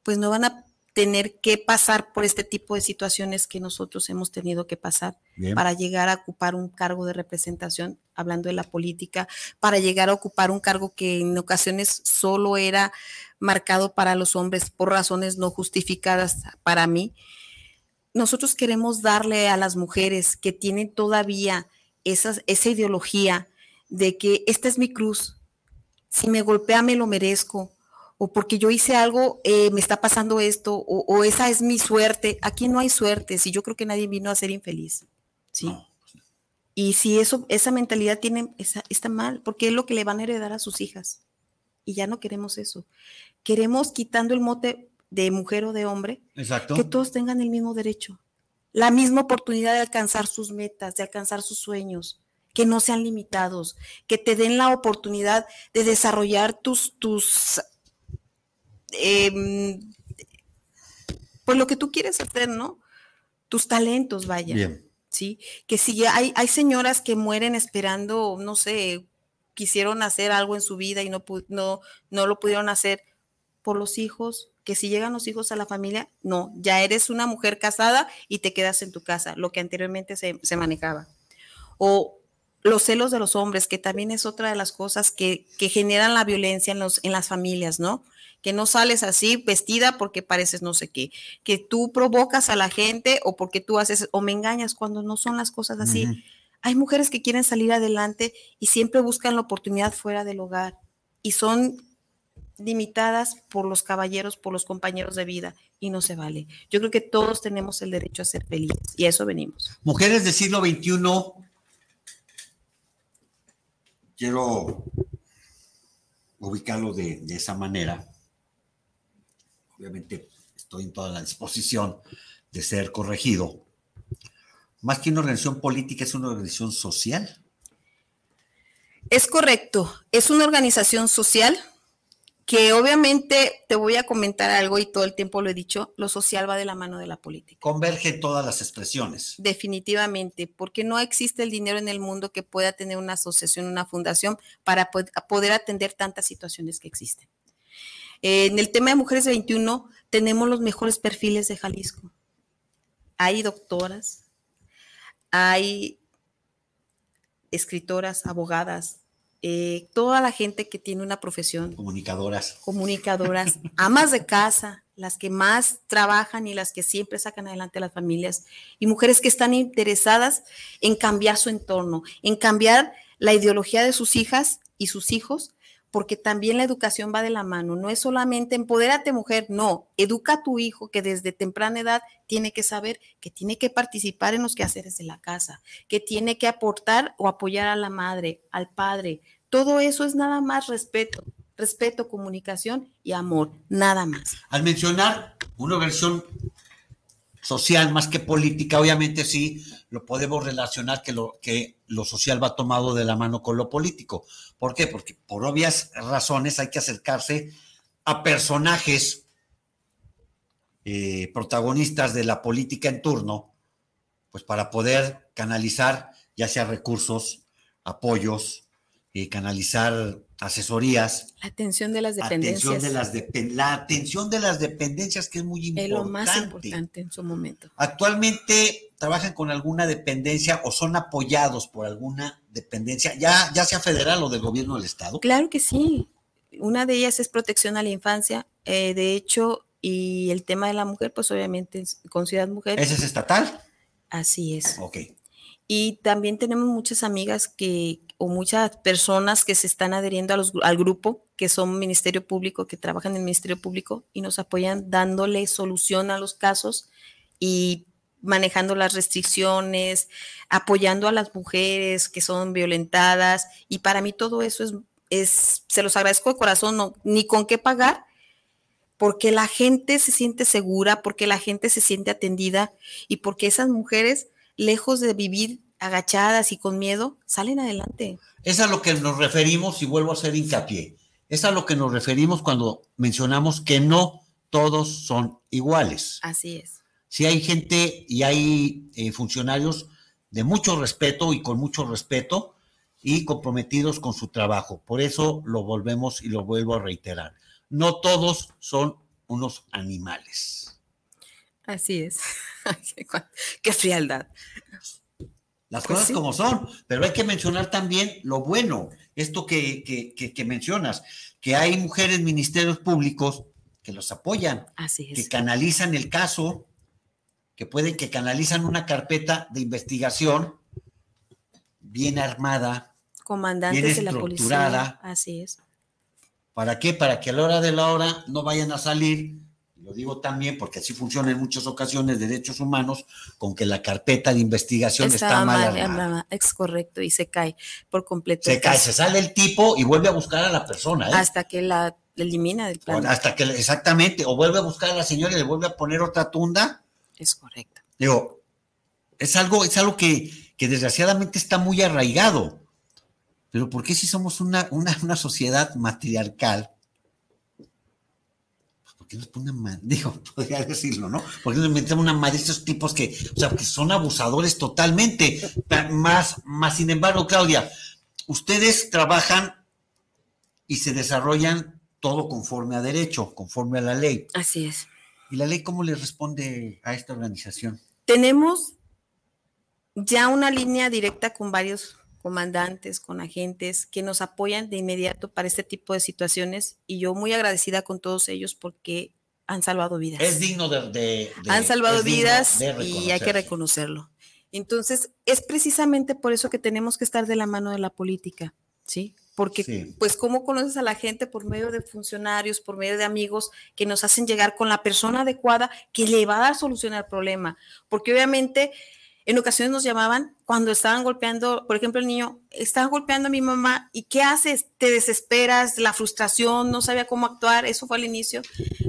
pues no van a tener que pasar por este tipo de situaciones que nosotros hemos tenido que pasar para llegar a ocupar un cargo de representación, hablando de la política, para llegar a ocupar un cargo que en ocasiones solo era marcado para los hombres por razones no justificadas para mí. Nosotros queremos darle a las mujeres que tienen todavía esa ideología de que esta es mi cruz, si me golpea me lo merezco, o porque yo hice algo, eh, me está pasando esto, o, esa es mi suerte. Aquí no hay suerte, si yo creo que nadie vino a ser infeliz. ¿sí? Y si eso, esa mentalidad tiene, está mal, porque es lo que le van a heredar a sus hijas. Y ya no queremos eso. Queremos, quitando el mote de mujer o de hombre, que todos tengan el mismo derecho, la misma oportunidad de alcanzar sus metas, de alcanzar sus sueños, que no sean limitados, que te den la oportunidad de desarrollar tus, tus, eh, pues lo que tú quieres hacer, ¿no? Tus talentos, vaya. Bien. ¿sí? Que si hay, hay señoras que mueren esperando, no sé, quisieron hacer algo en su vida y no, no, no lo pudieron hacer por los hijos, que si llegan los hijos a la familia, no, ya eres una mujer casada y te quedas en tu casa, lo que anteriormente se, se manejaba. O los celos de los hombres, que también es otra de las cosas que, que generan la violencia en, los, en las familias, ¿no? Que no sales así vestida porque pareces no sé qué, que tú provocas a la gente o porque tú haces o me engañas cuando no son las cosas así. Hay mujeres que quieren salir adelante y siempre buscan la oportunidad fuera del hogar y son limitadas por los caballeros, por los compañeros de vida y no se vale. Yo creo que todos tenemos el derecho a ser felices y a eso venimos. Mujeres del siglo XXI, quiero ubicarlo de, de esa manera obviamente estoy en toda la disposición de ser corregido. Más que una organización política, es una organización social. Es correcto, es una organización social que obviamente te voy a comentar algo y todo el tiempo lo he dicho, lo social va de la mano de la política. Converge todas las expresiones. Definitivamente, porque no existe el dinero en el mundo que pueda tener una asociación, una fundación para poder atender tantas situaciones que existen en el tema de Mujeres 21 tenemos los mejores perfiles de Jalisco. Hay doctoras, hay escritoras, abogadas, eh, toda la gente que tiene una profesión. Comunicadoras. Comunicadoras, <laughs> amas de casa, las que más trabajan y las que siempre sacan adelante a las familias, y mujeres que están interesadas en cambiar su entorno, en cambiar la ideología de sus hijas y sus hijos porque también la educación va de la mano. No es solamente empodérate mujer, no, educa a tu hijo que desde temprana edad tiene que saber que tiene que participar en los quehaceres de la casa, que tiene que aportar o apoyar a la madre, al padre. Todo eso es nada más respeto, respeto, comunicación y amor, nada más. Al mencionar una versión social más que política, obviamente sí lo podemos relacionar que lo, que lo social va tomado de la mano con lo político. ¿Por qué? Porque por obvias razones hay que acercarse a personajes eh, protagonistas de la política en turno, pues para poder canalizar ya sea recursos, apoyos, eh, canalizar asesorías. La atención de las dependencias. de las la atención de las dependencias, que es muy importante. Es lo más importante en su momento. Actualmente trabajan con alguna dependencia o son apoyados por alguna dependencia, ya, ya sea federal o del gobierno del Estado. Claro que sí. Una de ellas es protección a la infancia. Eh, de hecho, y el tema de la mujer, pues obviamente con Ciudad Mujer. ¿Ese es estatal? Así es. Ok. Y también tenemos muchas amigas que, o muchas personas que se están adheriendo al grupo, que son Ministerio Público, que trabajan en el Ministerio Público y nos apoyan dándole solución a los casos y manejando las restricciones, apoyando a las mujeres que son violentadas. Y para mí todo eso es, es se los agradezco de corazón, no, ni con qué pagar, porque la gente se siente segura, porque la gente se siente atendida y porque esas mujeres, lejos de vivir agachadas y con miedo, salen adelante. Es a lo que nos referimos, y vuelvo a hacer hincapié, es a lo que nos referimos cuando mencionamos que no todos son iguales. Así es. Si hay gente y hay eh, funcionarios de mucho respeto y con mucho respeto y comprometidos con su trabajo. Por eso lo volvemos y lo vuelvo a reiterar. No todos son unos animales. Así es. <laughs> Qué frialdad. Las pues cosas como son, pero hay que mencionar también lo bueno, esto que, que, mencionas, que hay mujeres ministerios públicos que los apoyan, que canalizan el caso, que pueden, que canalizan una carpeta de investigación bien armada, comandantes de la policía, así es, ¿Para qué? Para que a la hora de la hora no vayan a salir, lo digo también porque así funciona en muchas ocasiones derechos humanos, con que la carpeta de investigación está mal, armada. Es correcto, y se cae por completo. Se cae, se sale el tipo y vuelve a buscar a la persona. ¿eh? Hasta que la elimina del plan. Hasta que, exactamente, o vuelve a buscar a la señora y le vuelve a poner otra tunda. Es correcto. Digo, es algo, es algo que, que desgraciadamente está muy arraigado. Pero ¿por qué si somos una, una, sociedad matriarcal? Pues ¿Por qué nos ponen <laughs> Digo, podría decirlo, ¿no? ¿Por qué nos metemos una madre de estos tipos que, o sea, que son abusadores totalmente? Más, más sin embargo, Claudia, ustedes trabajan y se desarrollan todo conforme a derecho, conforme a la ley. Así es. ¿Y la ley cómo le responde a esta organización? Tenemos ya una línea directa con varios comandantes, con agentes que nos apoyan de inmediato para este tipo de situaciones y yo muy agradecida con todos ellos porque han salvado vidas. Es digno de... han salvado vidas y hay que reconocerlo. Entonces, es precisamente por eso que tenemos que estar de la mano de la política, ¿sí? Porque, pues, ¿cómo conoces a la gente por medio de funcionarios, por medio de amigos que nos hacen llegar con la persona adecuada que le va a dar solución al problema? Porque obviamente en ocasiones nos llamaban cuando estaban golpeando, por ejemplo, el niño, estaba golpeando a mi mamá y ¿qué haces? Te desesperas, la frustración, no sabía cómo actuar, eso fue al inicio.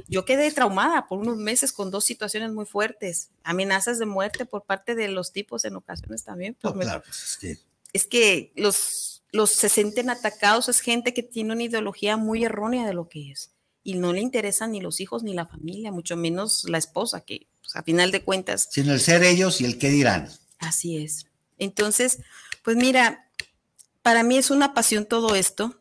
Yo quedé traumada por unos meses con dos situaciones muy fuertes, amenazas de muerte por parte de los tipos en ocasiones también. Pues es, que... es que los, los se sienten atacados, es gente que tiene una ideología muy errónea de lo que es y no le interesan ni los hijos ni la familia, mucho menos la esposa, que pues, a final de cuentas. Sino el ser ellos y el qué dirán. Así es. Entonces, pues mira, para mí es una pasión todo esto.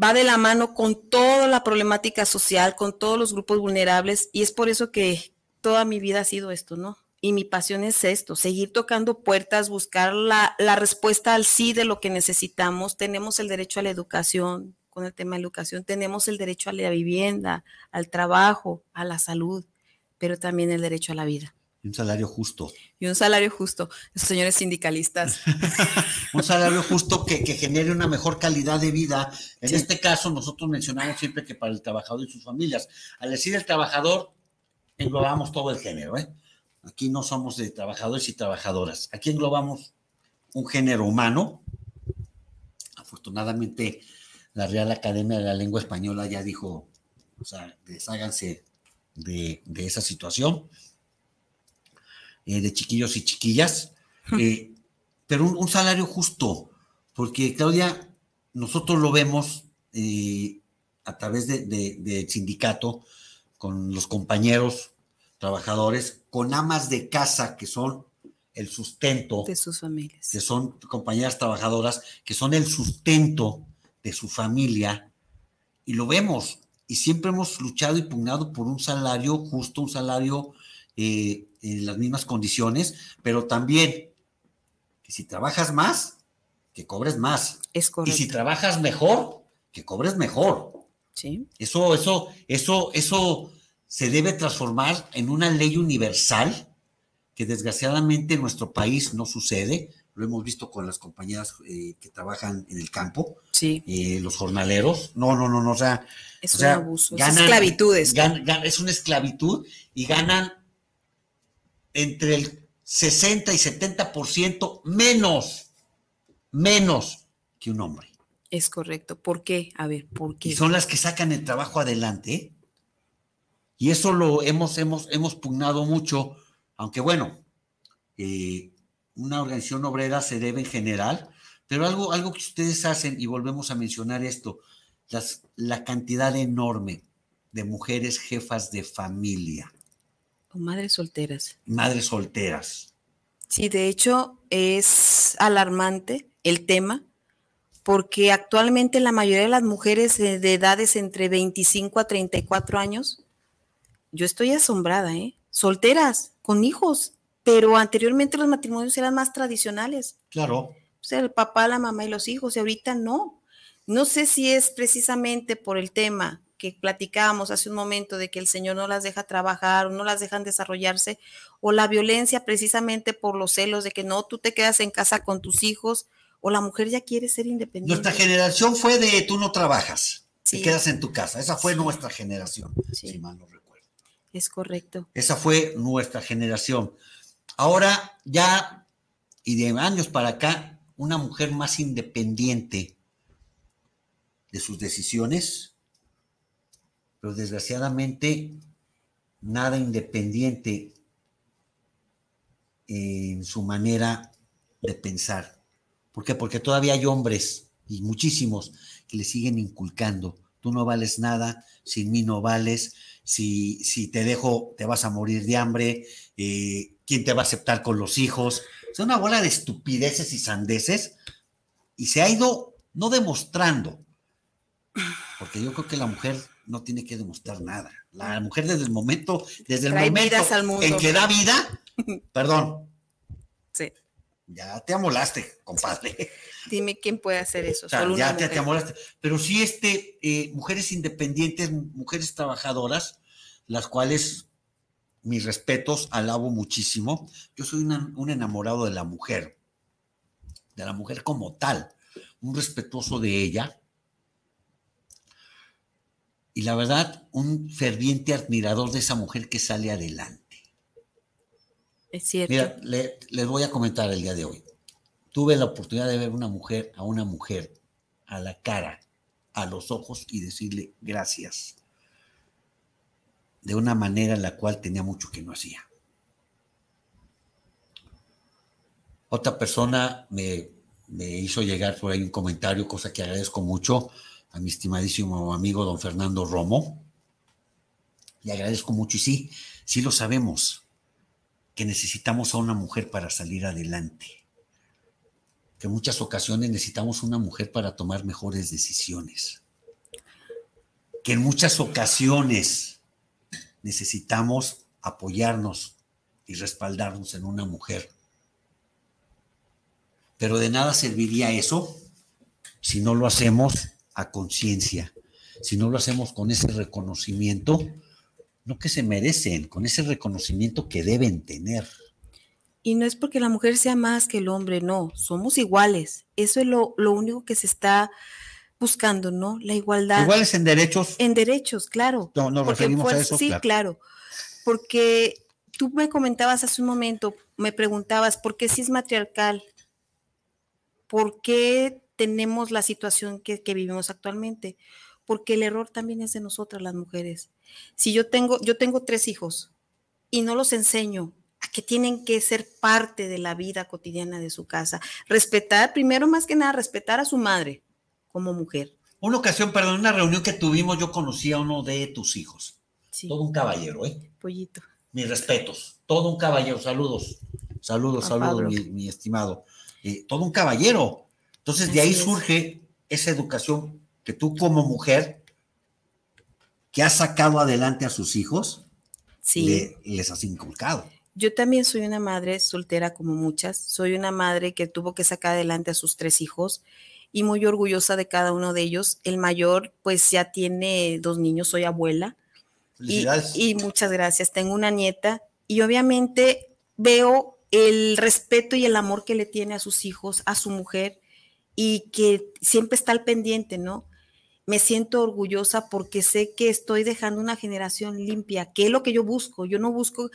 Va de la mano con toda la problemática social, con todos los grupos vulnerables, y es por eso que toda mi vida ha sido esto, ¿no? Y mi pasión es esto, seguir tocando puertas, buscar la, la respuesta al sí de lo que necesitamos. Tenemos el derecho a la educación, con el tema de educación, tenemos el derecho a la vivienda, al trabajo, a la salud, pero también el derecho a la vida. Y un salario justo. Y un salario justo, señores sindicalistas. <laughs> un salario justo que, genere una mejor calidad de vida. En este caso, nosotros mencionamos siempre que para el trabajador y sus familias. Al decir el trabajador, englobamos todo el género. ¿eh? Aquí no somos de trabajadores y trabajadoras. Aquí englobamos un género humano. Afortunadamente, la Real Academia de la Lengua Española ya dijo, o sea, desháganse de, esa situación, eh, de chiquillos y chiquillas, eh, pero un, salario justo, porque Claudia, nosotros lo vemos eh, a través del de, sindicato, con los compañeros trabajadores, con amas de casa que son el sustento de sus familias, que son compañeras trabajadoras, que son el sustento de su familia, y lo vemos, y siempre hemos luchado y pugnado por un salario justo, un salario eh, en las mismas condiciones, pero también que si trabajas más, que cobres más. Es correcto. Y si trabajas mejor, que cobres mejor. Sí. Eso, eso, eso, eso se debe transformar en una ley universal que desgraciadamente en nuestro país no sucede lo hemos visto con las compañías eh, que trabajan en el campo, sí. Eh, los jornaleros, no, no, no, no, o sea, es un abuso, es esclavitud. es una esclavitud y ganan entre el 60 y 70% menos, menos que un hombre. Es correcto. ¿Por qué? A ver, ¿por qué? Y son las que sacan el trabajo adelante. ¿eh? Y eso lo hemos, hemos, hemos pugnado mucho, aunque bueno, eh, una organización obrera se debe en general, pero algo, algo que ustedes hacen, y volvemos a mencionar esto, las, la cantidad enorme de mujeres jefas de familia. O madres solteras. Madres solteras. Sí, de hecho es alarmante el tema, porque actualmente la mayoría de las mujeres de edades entre 25 a 34 años, yo estoy asombrada, ¿eh? Solteras, con hijos, pero anteriormente los matrimonios eran más tradicionales. Claro. O sea, el papá, la mamá y los hijos, y ahorita no. No sé si es precisamente por el tema que platicábamos hace un momento de que el Señor no las deja trabajar o no las dejan desarrollarse, o la violencia precisamente por los celos de que no, tú te quedas en casa con tus hijos, o la mujer ya quiere ser independiente. Nuestra generación fue de tú no trabajas, te quedas en tu casa. Esa fue nuestra generación, si mal no recuerdo. Es correcto. Esa fue nuestra generación. Ahora ya, y de años para acá, una mujer más independiente de sus decisiones, pero desgraciadamente nada independiente en su manera de pensar. ¿Por qué? Porque todavía hay hombres, y muchísimos, que le siguen inculcando. Tú no vales nada, sin mí no vales, si, si te dejo te vas a morir de hambre, eh, ¿quién te va a aceptar con los hijos? Es una bola de estupideces y sandeces y se ha ido no demostrando, porque yo creo que la mujer no tiene que demostrar nada. La mujer desde el momento, desde el momento en que da vida, <laughs> perdón. Sí. Ya te amolaste, compadre. Dime quién puede hacer eso. ya te, amolaste. Pero sí, este, eh, mujeres independientes, mujeres trabajadoras, las cuales mis respetos, alabo muchísimo. Yo soy un enamorado de la mujer, de la mujer como tal, un respetuoso de ella. Y la verdad, un ferviente admirador de esa mujer que sale adelante. Es cierto. Mira, les voy a comentar el día de hoy. Tuve la oportunidad de ver una mujer, a una mujer, a la cara, a los ojos y decirle gracias. De una manera en la cual tenía mucho que no hacía. Otra persona me, me hizo llegar por ahí un comentario, cosa que agradezco mucho a mi estimadísimo amigo don Fernando Romo. Le agradezco mucho y sí, sí lo sabemos que necesitamos a una mujer para salir adelante, que en muchas ocasiones necesitamos una mujer para tomar mejores decisiones, que en muchas ocasiones necesitamos apoyarnos y respaldarnos en una mujer. Pero de nada serviría eso si no lo hacemos a conciencia, si no lo hacemos con ese reconocimiento no que se merecen, con ese reconocimiento que deben tener. Y no es porque la mujer sea más que el hombre, no, somos iguales. Eso es lo, único que se está buscando, ¿no? La igualdad. Iguales en derechos. En derechos, claro. No, nos referimos a eso. Sí, claro. Porque tú me comentabas hace un momento, me preguntabas, ¿por qué si es matriarcal? ¿Por qué tenemos la situación que, que vivimos actualmente? Porque el error también es de nosotras las mujeres. Si yo tengo, yo tengo tres hijos y no los enseño a que tienen que ser parte de la vida cotidiana de su casa, respetar, primero más que nada, respetar a su madre como mujer. Una ocasión, perdón, una reunión que tuvimos, yo conocí a uno de tus hijos. Todo un caballero, ¿eh? Pollito. Mis respetos. Todo un caballero. Saludos. Saludos, saludos, mi, estimado. Eh, todo un caballero. Entonces, de ahí surge esa educación que tú como mujer que ha sacado adelante a sus hijos, sí. les has inculcado. Yo también soy una madre soltera como muchas. Soy una madre que tuvo que sacar adelante a sus tres hijos y muy orgullosa de cada uno de ellos. El mayor, pues ya tiene dos niños, soy abuela. Y, y, muchas gracias. Tengo una nieta y obviamente veo el respeto y el amor que le tiene a sus hijos, a su mujer y que siempre está al pendiente, ¿no? Me siento orgullosa porque sé que estoy dejando una generación limpia, que es lo que yo busco. Yo no busco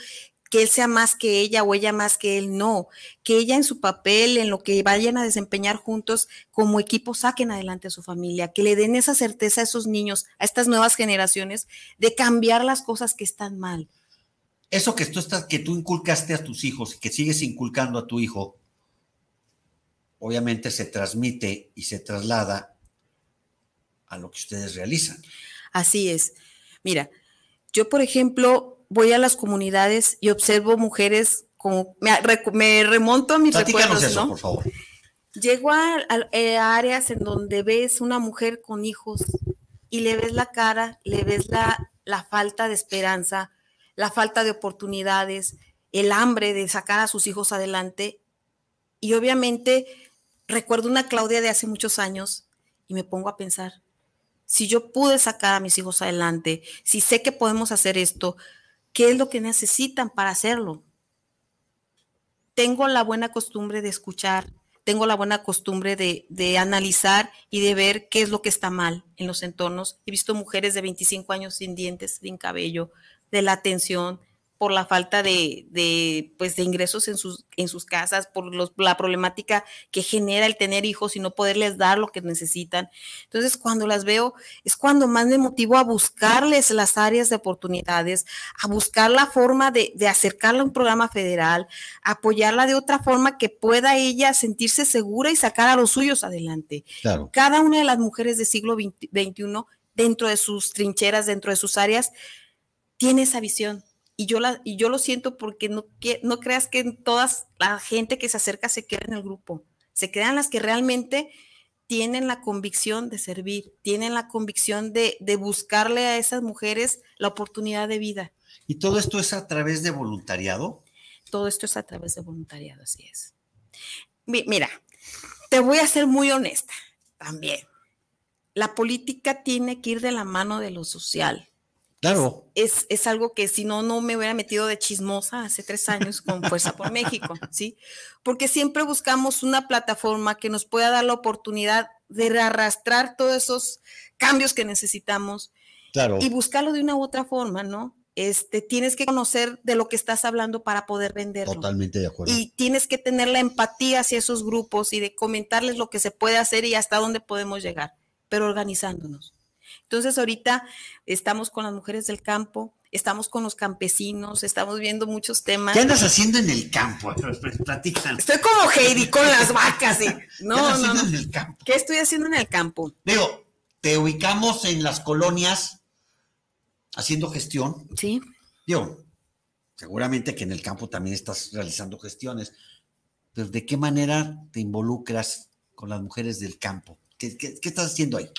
que él sea más que ella o ella más que él, no, que ella en su papel, en lo que vayan a desempeñar juntos como equipo, saquen adelante a su familia, que le den esa certeza a esos niños, a estas nuevas generaciones, de cambiar las cosas que están mal. Eso que tú, estás, que tú inculcaste a tus hijos, que sigues inculcando a tu hijo, obviamente se transmite y se traslada a lo que ustedes realizan. Así es. Mira, yo, por ejemplo, voy a las comunidades y observo mujeres como, me, remonto a mis Platícanos eso, por favor. Llego eh, a, áreas en donde ves una mujer con hijos y le ves la cara, le ves la, la falta de esperanza, la falta de oportunidades, el hambre de sacar a sus hijos adelante. Y obviamente recuerdo una Claudia de hace muchos años y me pongo a pensar, si yo pude sacar a mis hijos adelante, si sé que podemos hacer esto, ¿qué es lo que necesitan para hacerlo? Tengo la buena costumbre de escuchar, tengo la buena costumbre de, de, analizar y de ver qué es lo que está mal en los entornos. He visto mujeres de 25 años sin dientes, sin cabello, de la atención, por la falta de, de, pues, de ingresos en sus, en sus casas, por los, la problemática que genera el tener hijos y no poderles dar lo que necesitan. Entonces, cuando las veo, es cuando más me motivo a buscarles las áreas de oportunidades, a buscar la forma de, de acercarla a un programa federal, apoyarla de otra forma que pueda ella sentirse segura y sacar a los suyos adelante. Claro. Cada una de las mujeres del siglo XXI, dentro de sus trincheras, dentro de sus áreas, tiene esa visión y yo, la, y yo lo siento porque no, no creas que todas la gente que se acerca se queda en el grupo, se quedan las que realmente tienen la convicción de servir, tienen la convicción de, de buscarle a esas mujeres la oportunidad de vida. ¿Y todo esto es a través de voluntariado? Todo esto es a través de voluntariado, así es. Mira, te voy a ser muy honesta también. La política tiene que ir de la mano de lo social Claro. Es, es, algo que si no, no me hubiera metido de chismosa hace tres años con Fuerza por México, ¿sí? Porque siempre buscamos una plataforma que nos pueda dar la oportunidad de arrastrar todos esos cambios que necesitamos. Claro. Y buscarlo de una u otra forma, ¿no? Este, tienes que conocer de lo que estás hablando para poder venderlo. Totalmente de acuerdo. Y tienes que tener la empatía hacia esos grupos y de comentarles lo que se puede hacer y hasta dónde podemos llegar, pero organizándonos. Entonces ahorita estamos con las mujeres del campo, estamos con los campesinos, estamos viendo muchos temas. ¿Qué andas haciendo en el campo? Platican. Estoy como Heidi con las vacas. ¿sí? No, <laughs> ¿Qué andas no, haciendo no. en el campo? ¿Qué estoy haciendo en el campo? Digo, te ubicamos en las colonias haciendo gestión. Sí. Digo, seguramente que en el campo también estás realizando gestiones, pero ¿de qué manera te involucras con las mujeres del campo? ¿Qué, qué, qué estás haciendo ahí?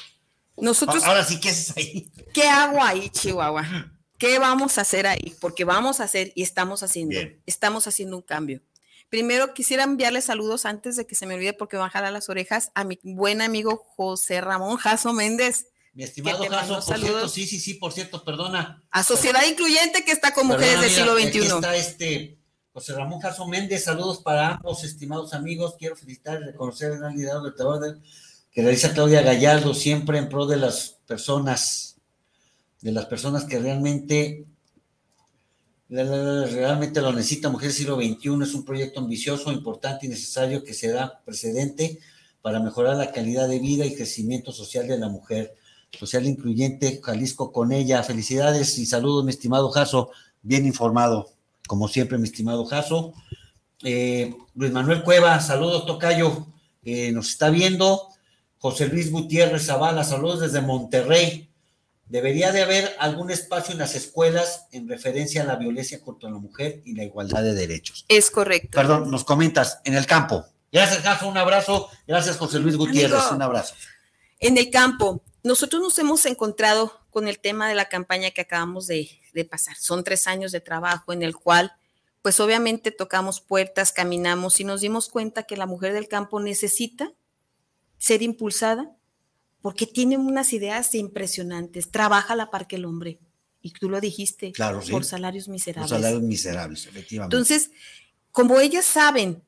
Nosotros, Ahora sí, ¿qué haces ahí? ¿qué hago ahí, Chihuahua? ¿Qué vamos a hacer ahí? Porque vamos a hacer y estamos haciendo, Bien. estamos haciendo un cambio. Primero quisiera enviarle saludos antes de que se me olvide porque van a jalar las orejas a mi buen amigo José Ramón Jaso Méndez, Mi estimado Jaso, por cierto, saludos. sí, sí, sí, por cierto, perdona. a Sociedad Incluyente que está con mujeres del siglo Aquí XXI. está este José Ramón Jaso Méndez, saludos para ambos, estimados amigos. Quiero felicitar y reconocer el gran liderazgo del trabajo que realiza Claudia Gallardo, siempre en pro de las personas, de las personas que realmente, realmente lo necesita Mujeres Siglo XXI. Es un proyecto ambicioso, importante y necesario que se da precedente para mejorar la calidad de vida y crecimiento social de la mujer. Social incluyente, Jalisco con ella. Felicidades y saludos, mi estimado Jaso, bien informado, como siempre, mi estimado Jaso. Eh, Luis Manuel Cueva, saludos, Tocayo, eh, nos está viendo. José Luis Gutiérrez Zavala, saludos desde Monterrey. Debería de haber algún espacio en las escuelas en referencia a la violencia contra la mujer y la igualdad de derechos. Es correcto. Perdón, nos comentas, en el campo. Gracias, Jaso, un abrazo. Gracias, José Luis Gutiérrez, Amigo. un abrazo. En el campo, nosotros nos hemos encontrado con el tema de la campaña que acabamos de, de pasar. Son tres años de trabajo en el cual, pues obviamente tocamos puertas, caminamos y nos dimos cuenta que la mujer del campo necesita ser impulsada porque tiene unas ideas impresionantes. Trabaja a la par que el hombre. Y tú lo dijiste, Claro, sí. por salarios Los miserables. salarios miserables, efectivamente. Entonces, como ellas saben,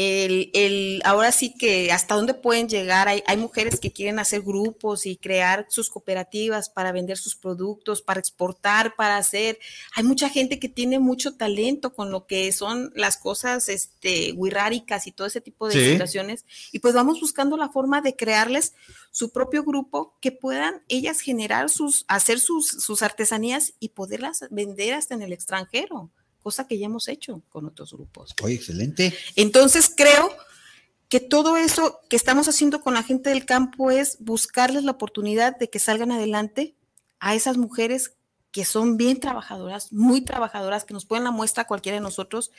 el, el- ahora sí que hasta dónde pueden llegar, hay, hay mujeres que quieren hacer grupos y crear sus cooperativas para vender sus productos, para exportar, para hacer. Hay mucha gente que tiene mucho talento con lo que son las cosas este, wixárikas y todo ese tipo de Sí. situaciones. Y pues vamos buscando la forma de crearles su propio grupo que puedan ellas generar sus, hacer sus, sus artesanías y poderlas vender hasta en el extranjero cosa que ya hemos hecho con otros grupos. Oye, excelente. Entonces creo que todo eso que estamos haciendo con la gente del campo es buscarles la oportunidad de que salgan adelante a esas mujeres que son bien trabajadoras, muy trabajadoras, que nos pueden la muestra a cualquiera de nosotros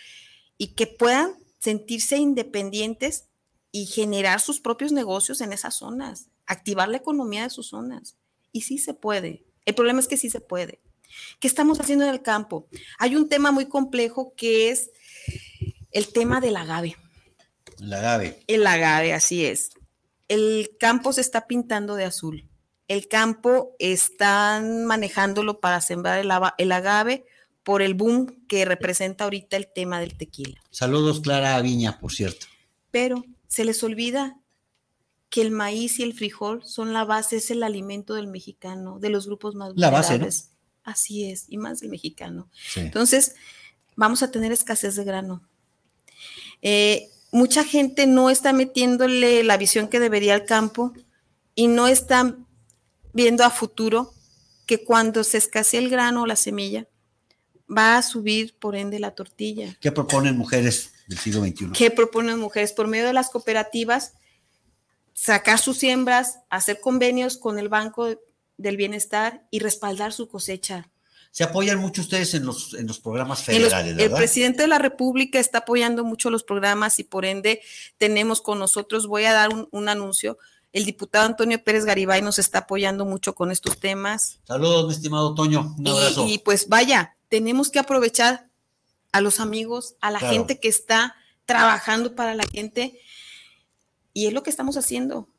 y que puedan sentirse independientes y generar sus propios negocios en esas zonas, activar la economía de sus zonas. Y sí se puede. El problema es que sí se puede. ¿Qué estamos haciendo en el campo? Hay un tema muy complejo que es el tema del agave. El agave. El agave, así es. El campo se está pintando de azul. El campo están manejándolo para sembrar el, agave por el boom que representa ahorita el tema del tequila. Saludos, Clara Aviña, por cierto. Pero se les olvida que el maíz y el frijol son la base, es el alimento del mexicano, de los grupos más La base, ¿no? Así es, y más del mexicano. Entonces, vamos a tener escasez de grano. Eh, mucha gente no está metiéndole la visión que debería al campo y no están viendo a futuro que cuando se escasee el grano o la semilla, va a subir por ende la tortilla. ¿Qué proponen mujeres del siglo XXI? ¿Qué proponen mujeres? Por medio de las cooperativas, sacar sus siembras, hacer convenios con el Banco del Bienestar y respaldar su cosecha. Se apoyan mucho ustedes en los, en los programas federales, ¿verdad? El presidente de la República está apoyando mucho los programas y por ende tenemos con nosotros, voy a dar un, anuncio, el diputado Antonio Pérez Garibay nos está apoyando mucho con estos temas. Saludos, mi estimado Toño. Un abrazo. Y, pues vaya, tenemos que aprovechar a los amigos, a la gente que está trabajando para la gente. Y es lo que estamos haciendo.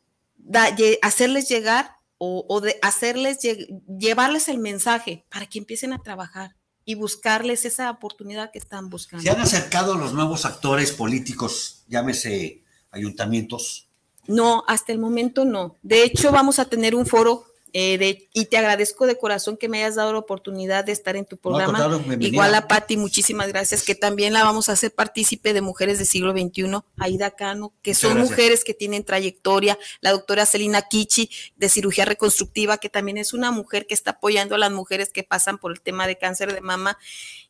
hacerles llegar o, de hacerles, llevarles el mensaje para que empiecen a trabajar y buscarles esa oportunidad que están buscando. ¿Se han acercado los nuevos actores políticos, llámese ayuntamientos? No, hasta el momento no. De hecho, vamos a tener un foro eh, y te agradezco de corazón que me hayas dado la oportunidad de estar en tu programa. Igual a Patti, muchísimas gracias, que también la vamos a hacer partícipe de Mujeres del Siglo XXI, Aida Cano, que son mujeres que tienen trayectoria, la doctora Celina Kichi, de cirugía reconstructiva, que también es una mujer que está apoyando a las mujeres que pasan por el tema de cáncer de mama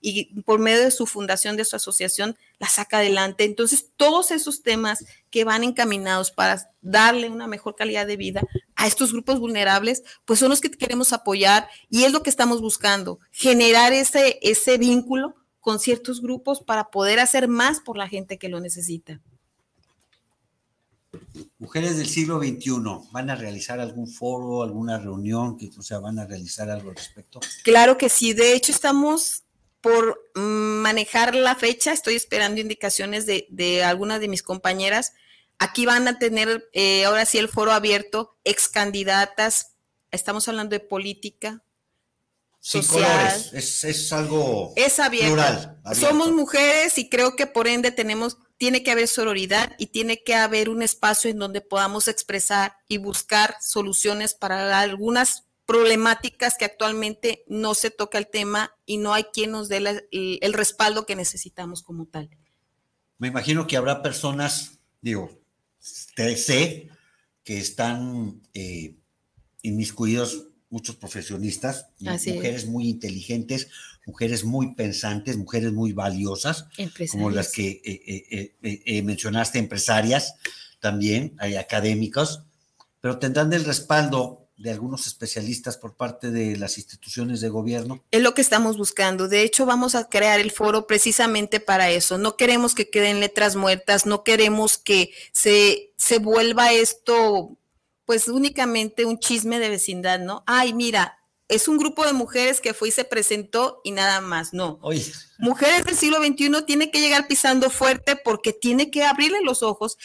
y por medio de su fundación, de su asociación, la saca adelante. Entonces, todos esos temas que van encaminados para darle una mejor calidad de vida a estos grupos vulnerables, pues son los que queremos apoyar y es lo que estamos buscando, generar ese, ese vínculo con ciertos grupos para poder hacer más por la gente que lo necesita. Mujeres del siglo XXI, ¿van a realizar algún foro, alguna reunión, que, o sea, van a realizar algo al respecto? Claro que sí, de hecho estamos por manejar la fecha, estoy esperando indicaciones de, de algunas de mis compañeras. Aquí van a tener eh, ahora sí el foro abierto, ex candidatas, estamos hablando de política. Sin colores, es, algo es abierto. Somos mujeres y creo que por ende tenemos, tiene que haber sororidad y tiene que haber un espacio en donde podamos expresar y buscar soluciones para algunas problemáticas que actualmente no se toca el tema y no hay quien nos dé el, respaldo que necesitamos como tal. Me imagino que habrá personas, digo, sé que están eh, inmiscuidos muchos profesionistas, mujeres muy inteligentes, mujeres muy pensantes, mujeres muy valiosas, como las que eh, eh, mencionaste, empresarias también, hay académicos, pero tendrán el respaldo de algunos especialistas por parte de las instituciones de gobierno? Es lo que estamos buscando. De hecho, vamos a crear el foro precisamente para eso. No queremos que queden letras muertas, no queremos que se, se vuelva esto, pues únicamente un chisme de vecindad, ¿no? Ay, mira, es un grupo de mujeres que fue y se presentó y nada más, no. Mujeres del siglo XXI tiene que llegar pisando fuerte porque tiene que abrirle los ojos.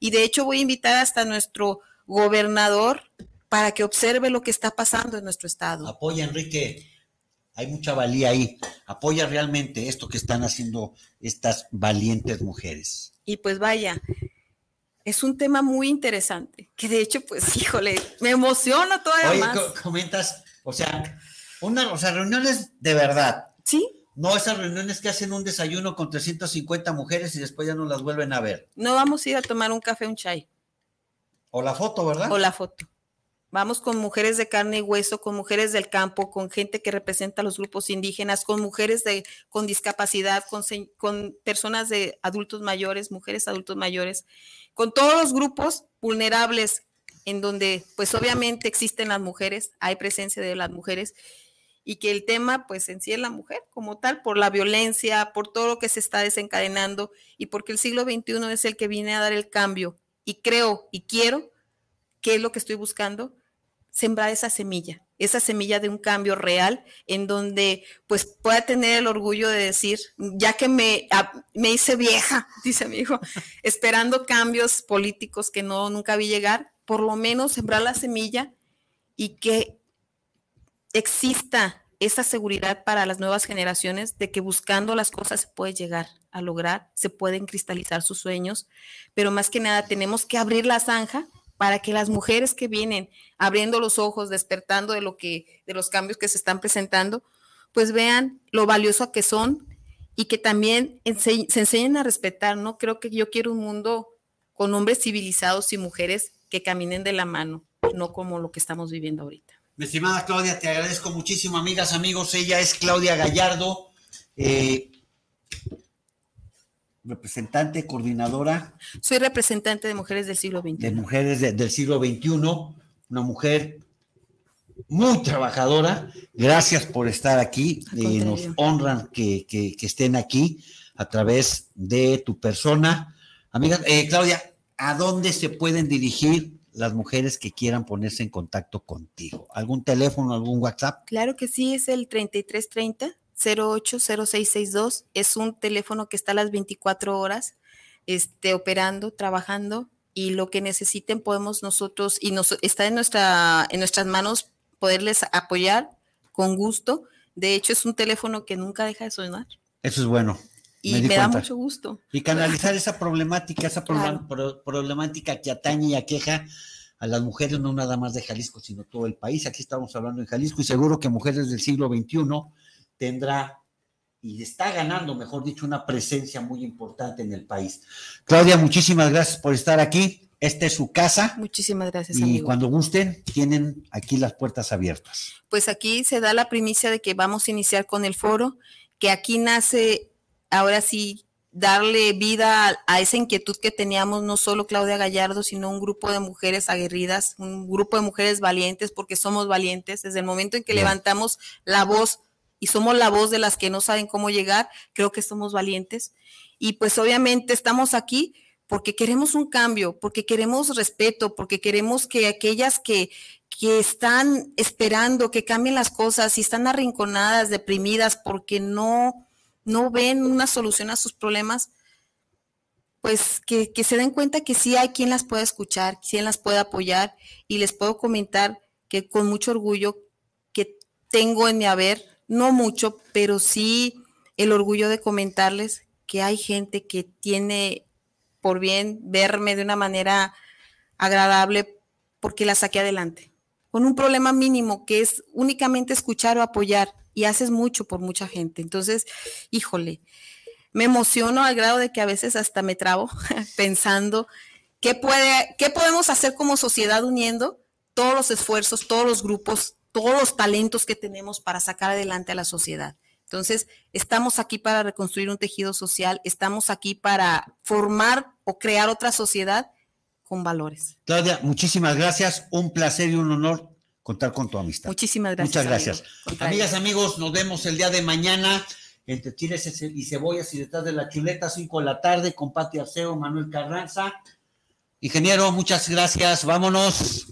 Y de hecho voy a invitar hasta nuestro gobernador para que observe lo que está pasando en nuestro estado. Apoya, Enrique. Hay mucha valía ahí. Apoya realmente esto que están haciendo estas valientes mujeres. Y pues vaya, es un tema muy interesante, que de hecho, pues, <laughs> híjole, me emociona todavía más. comentas, o sea, una, o sea, reuniones de verdad. Sí. No esas reuniones que hacen un desayuno con 350 mujeres y después ya no las vuelven a ver. No vamos a ir a tomar un café, un chai. O la foto, ¿verdad? O la foto. Vamos con mujeres de carne y hueso, con mujeres del campo, con gente que representa los grupos indígenas, con mujeres de, con discapacidad, con, con personas de adultos mayores, mujeres adultos mayores, con todos los grupos vulnerables en donde pues obviamente existen las mujeres, hay presencia de las mujeres y que el tema pues en sí es la mujer como tal, por la violencia, por todo lo que se está desencadenando y porque el siglo XXI es el que viene a dar el cambio. Y creo y quiero, que es lo que estoy buscando, sembrar esa semilla, esa semilla de un cambio real en donde pues pueda tener el orgullo de decir, ya que me, me hice vieja, <laughs> dice mi hijo, esperando cambios políticos que no nunca vi llegar, por lo menos sembrar la semilla y que exista esa seguridad para las nuevas generaciones de que buscando las cosas se puede llegar a lograr, se pueden cristalizar sus sueños, pero más que nada tenemos que abrir la zanja para que las mujeres que vienen abriendo los ojos, despertando de lo que de los cambios que se están presentando, pues vean lo valioso que son y que también se enseñen a respetar, ¿no? Creo que yo quiero un mundo con hombres civilizados y mujeres que caminen de la mano, no como lo que estamos viviendo ahorita. Mi estimada Claudia, te agradezco muchísimo, amigas, amigos. Ella es Claudia Gallardo, eh, representante, coordinadora. Soy representante de Mujeres del Siglo XXI. De Mujeres del Siglo XXI, una mujer muy trabajadora. Gracias por estar aquí. Eh, nos honran que, estén aquí a través de tu persona. Amiga, eh, Claudia, ¿a dónde se pueden dirigir las mujeres que quieran ponerse en contacto contigo? ¿Algún teléfono, algún WhatsApp? Claro que sí, es el 3330 080662. Es un teléfono que está a las 24 horas este, operando, trabajando y lo que necesiten podemos nosotros y nos, está en, nuestra, en nuestras manos poderles apoyar con gusto. De hecho, es un teléfono que nunca deja de sonar. Eso es bueno. Y me, da mucho gusto. Y canalizar esa problemática, esa problemática que atañe y aqueja a las mujeres, no nada más de Jalisco, sino todo el país. Aquí estamos hablando en Jalisco y seguro que Mujeres del siglo XXI tendrá y está ganando, mejor dicho, una presencia muy importante en el país. Claudia, muchísimas gracias por estar aquí. Esta es su casa. Muchísimas gracias. Y cuando gusten, tienen aquí las puertas abiertas. Pues aquí se da la primicia de que vamos a iniciar con el foro, que aquí nace ahora sí darle vida a, esa inquietud que teníamos no solo Claudia Gallardo, sino un grupo de mujeres aguerridas, un grupo de mujeres valientes, porque somos valientes. Desde el momento en que levantamos la voz y somos la voz de las que no saben cómo llegar, creo que somos valientes. Y pues obviamente estamos aquí porque queremos un cambio, porque queremos respeto, porque queremos que aquellas que, que están esperando que cambien las cosas y están arrinconadas, deprimidas, porque no no ven una solución a sus problemas, pues que, se den cuenta que sí hay quien las pueda escuchar, quien las puede apoyar y les puedo comentar que con mucho orgullo que tengo en mi haber, no mucho, pero sí el orgullo de comentarles que hay gente que tiene por bien verme de una manera agradable porque la saqué adelante, con un problema mínimo que es únicamente escuchar o apoyar y haces mucho por mucha gente. Entonces, híjole, me emociono al grado de que a veces hasta me trabo <laughs> pensando qué, puede, qué podemos hacer como sociedad uniendo todos los esfuerzos, todos los grupos, todos los talentos que tenemos para sacar adelante a la sociedad. Entonces, estamos aquí para reconstruir un tejido social, estamos aquí para formar o crear otra sociedad con valores. Claudia, muchísimas gracias, un placer y un honor contar con tu amistad. Muchísimas gracias. Muchas gracias. Amigas, amigos, nos vemos el día de mañana entre chiles y cebollas y detrás de la chuleta, 5 de la tarde, con Pati Arceo, Manuel Carranza. Ingeniero, muchas gracias. Vámonos.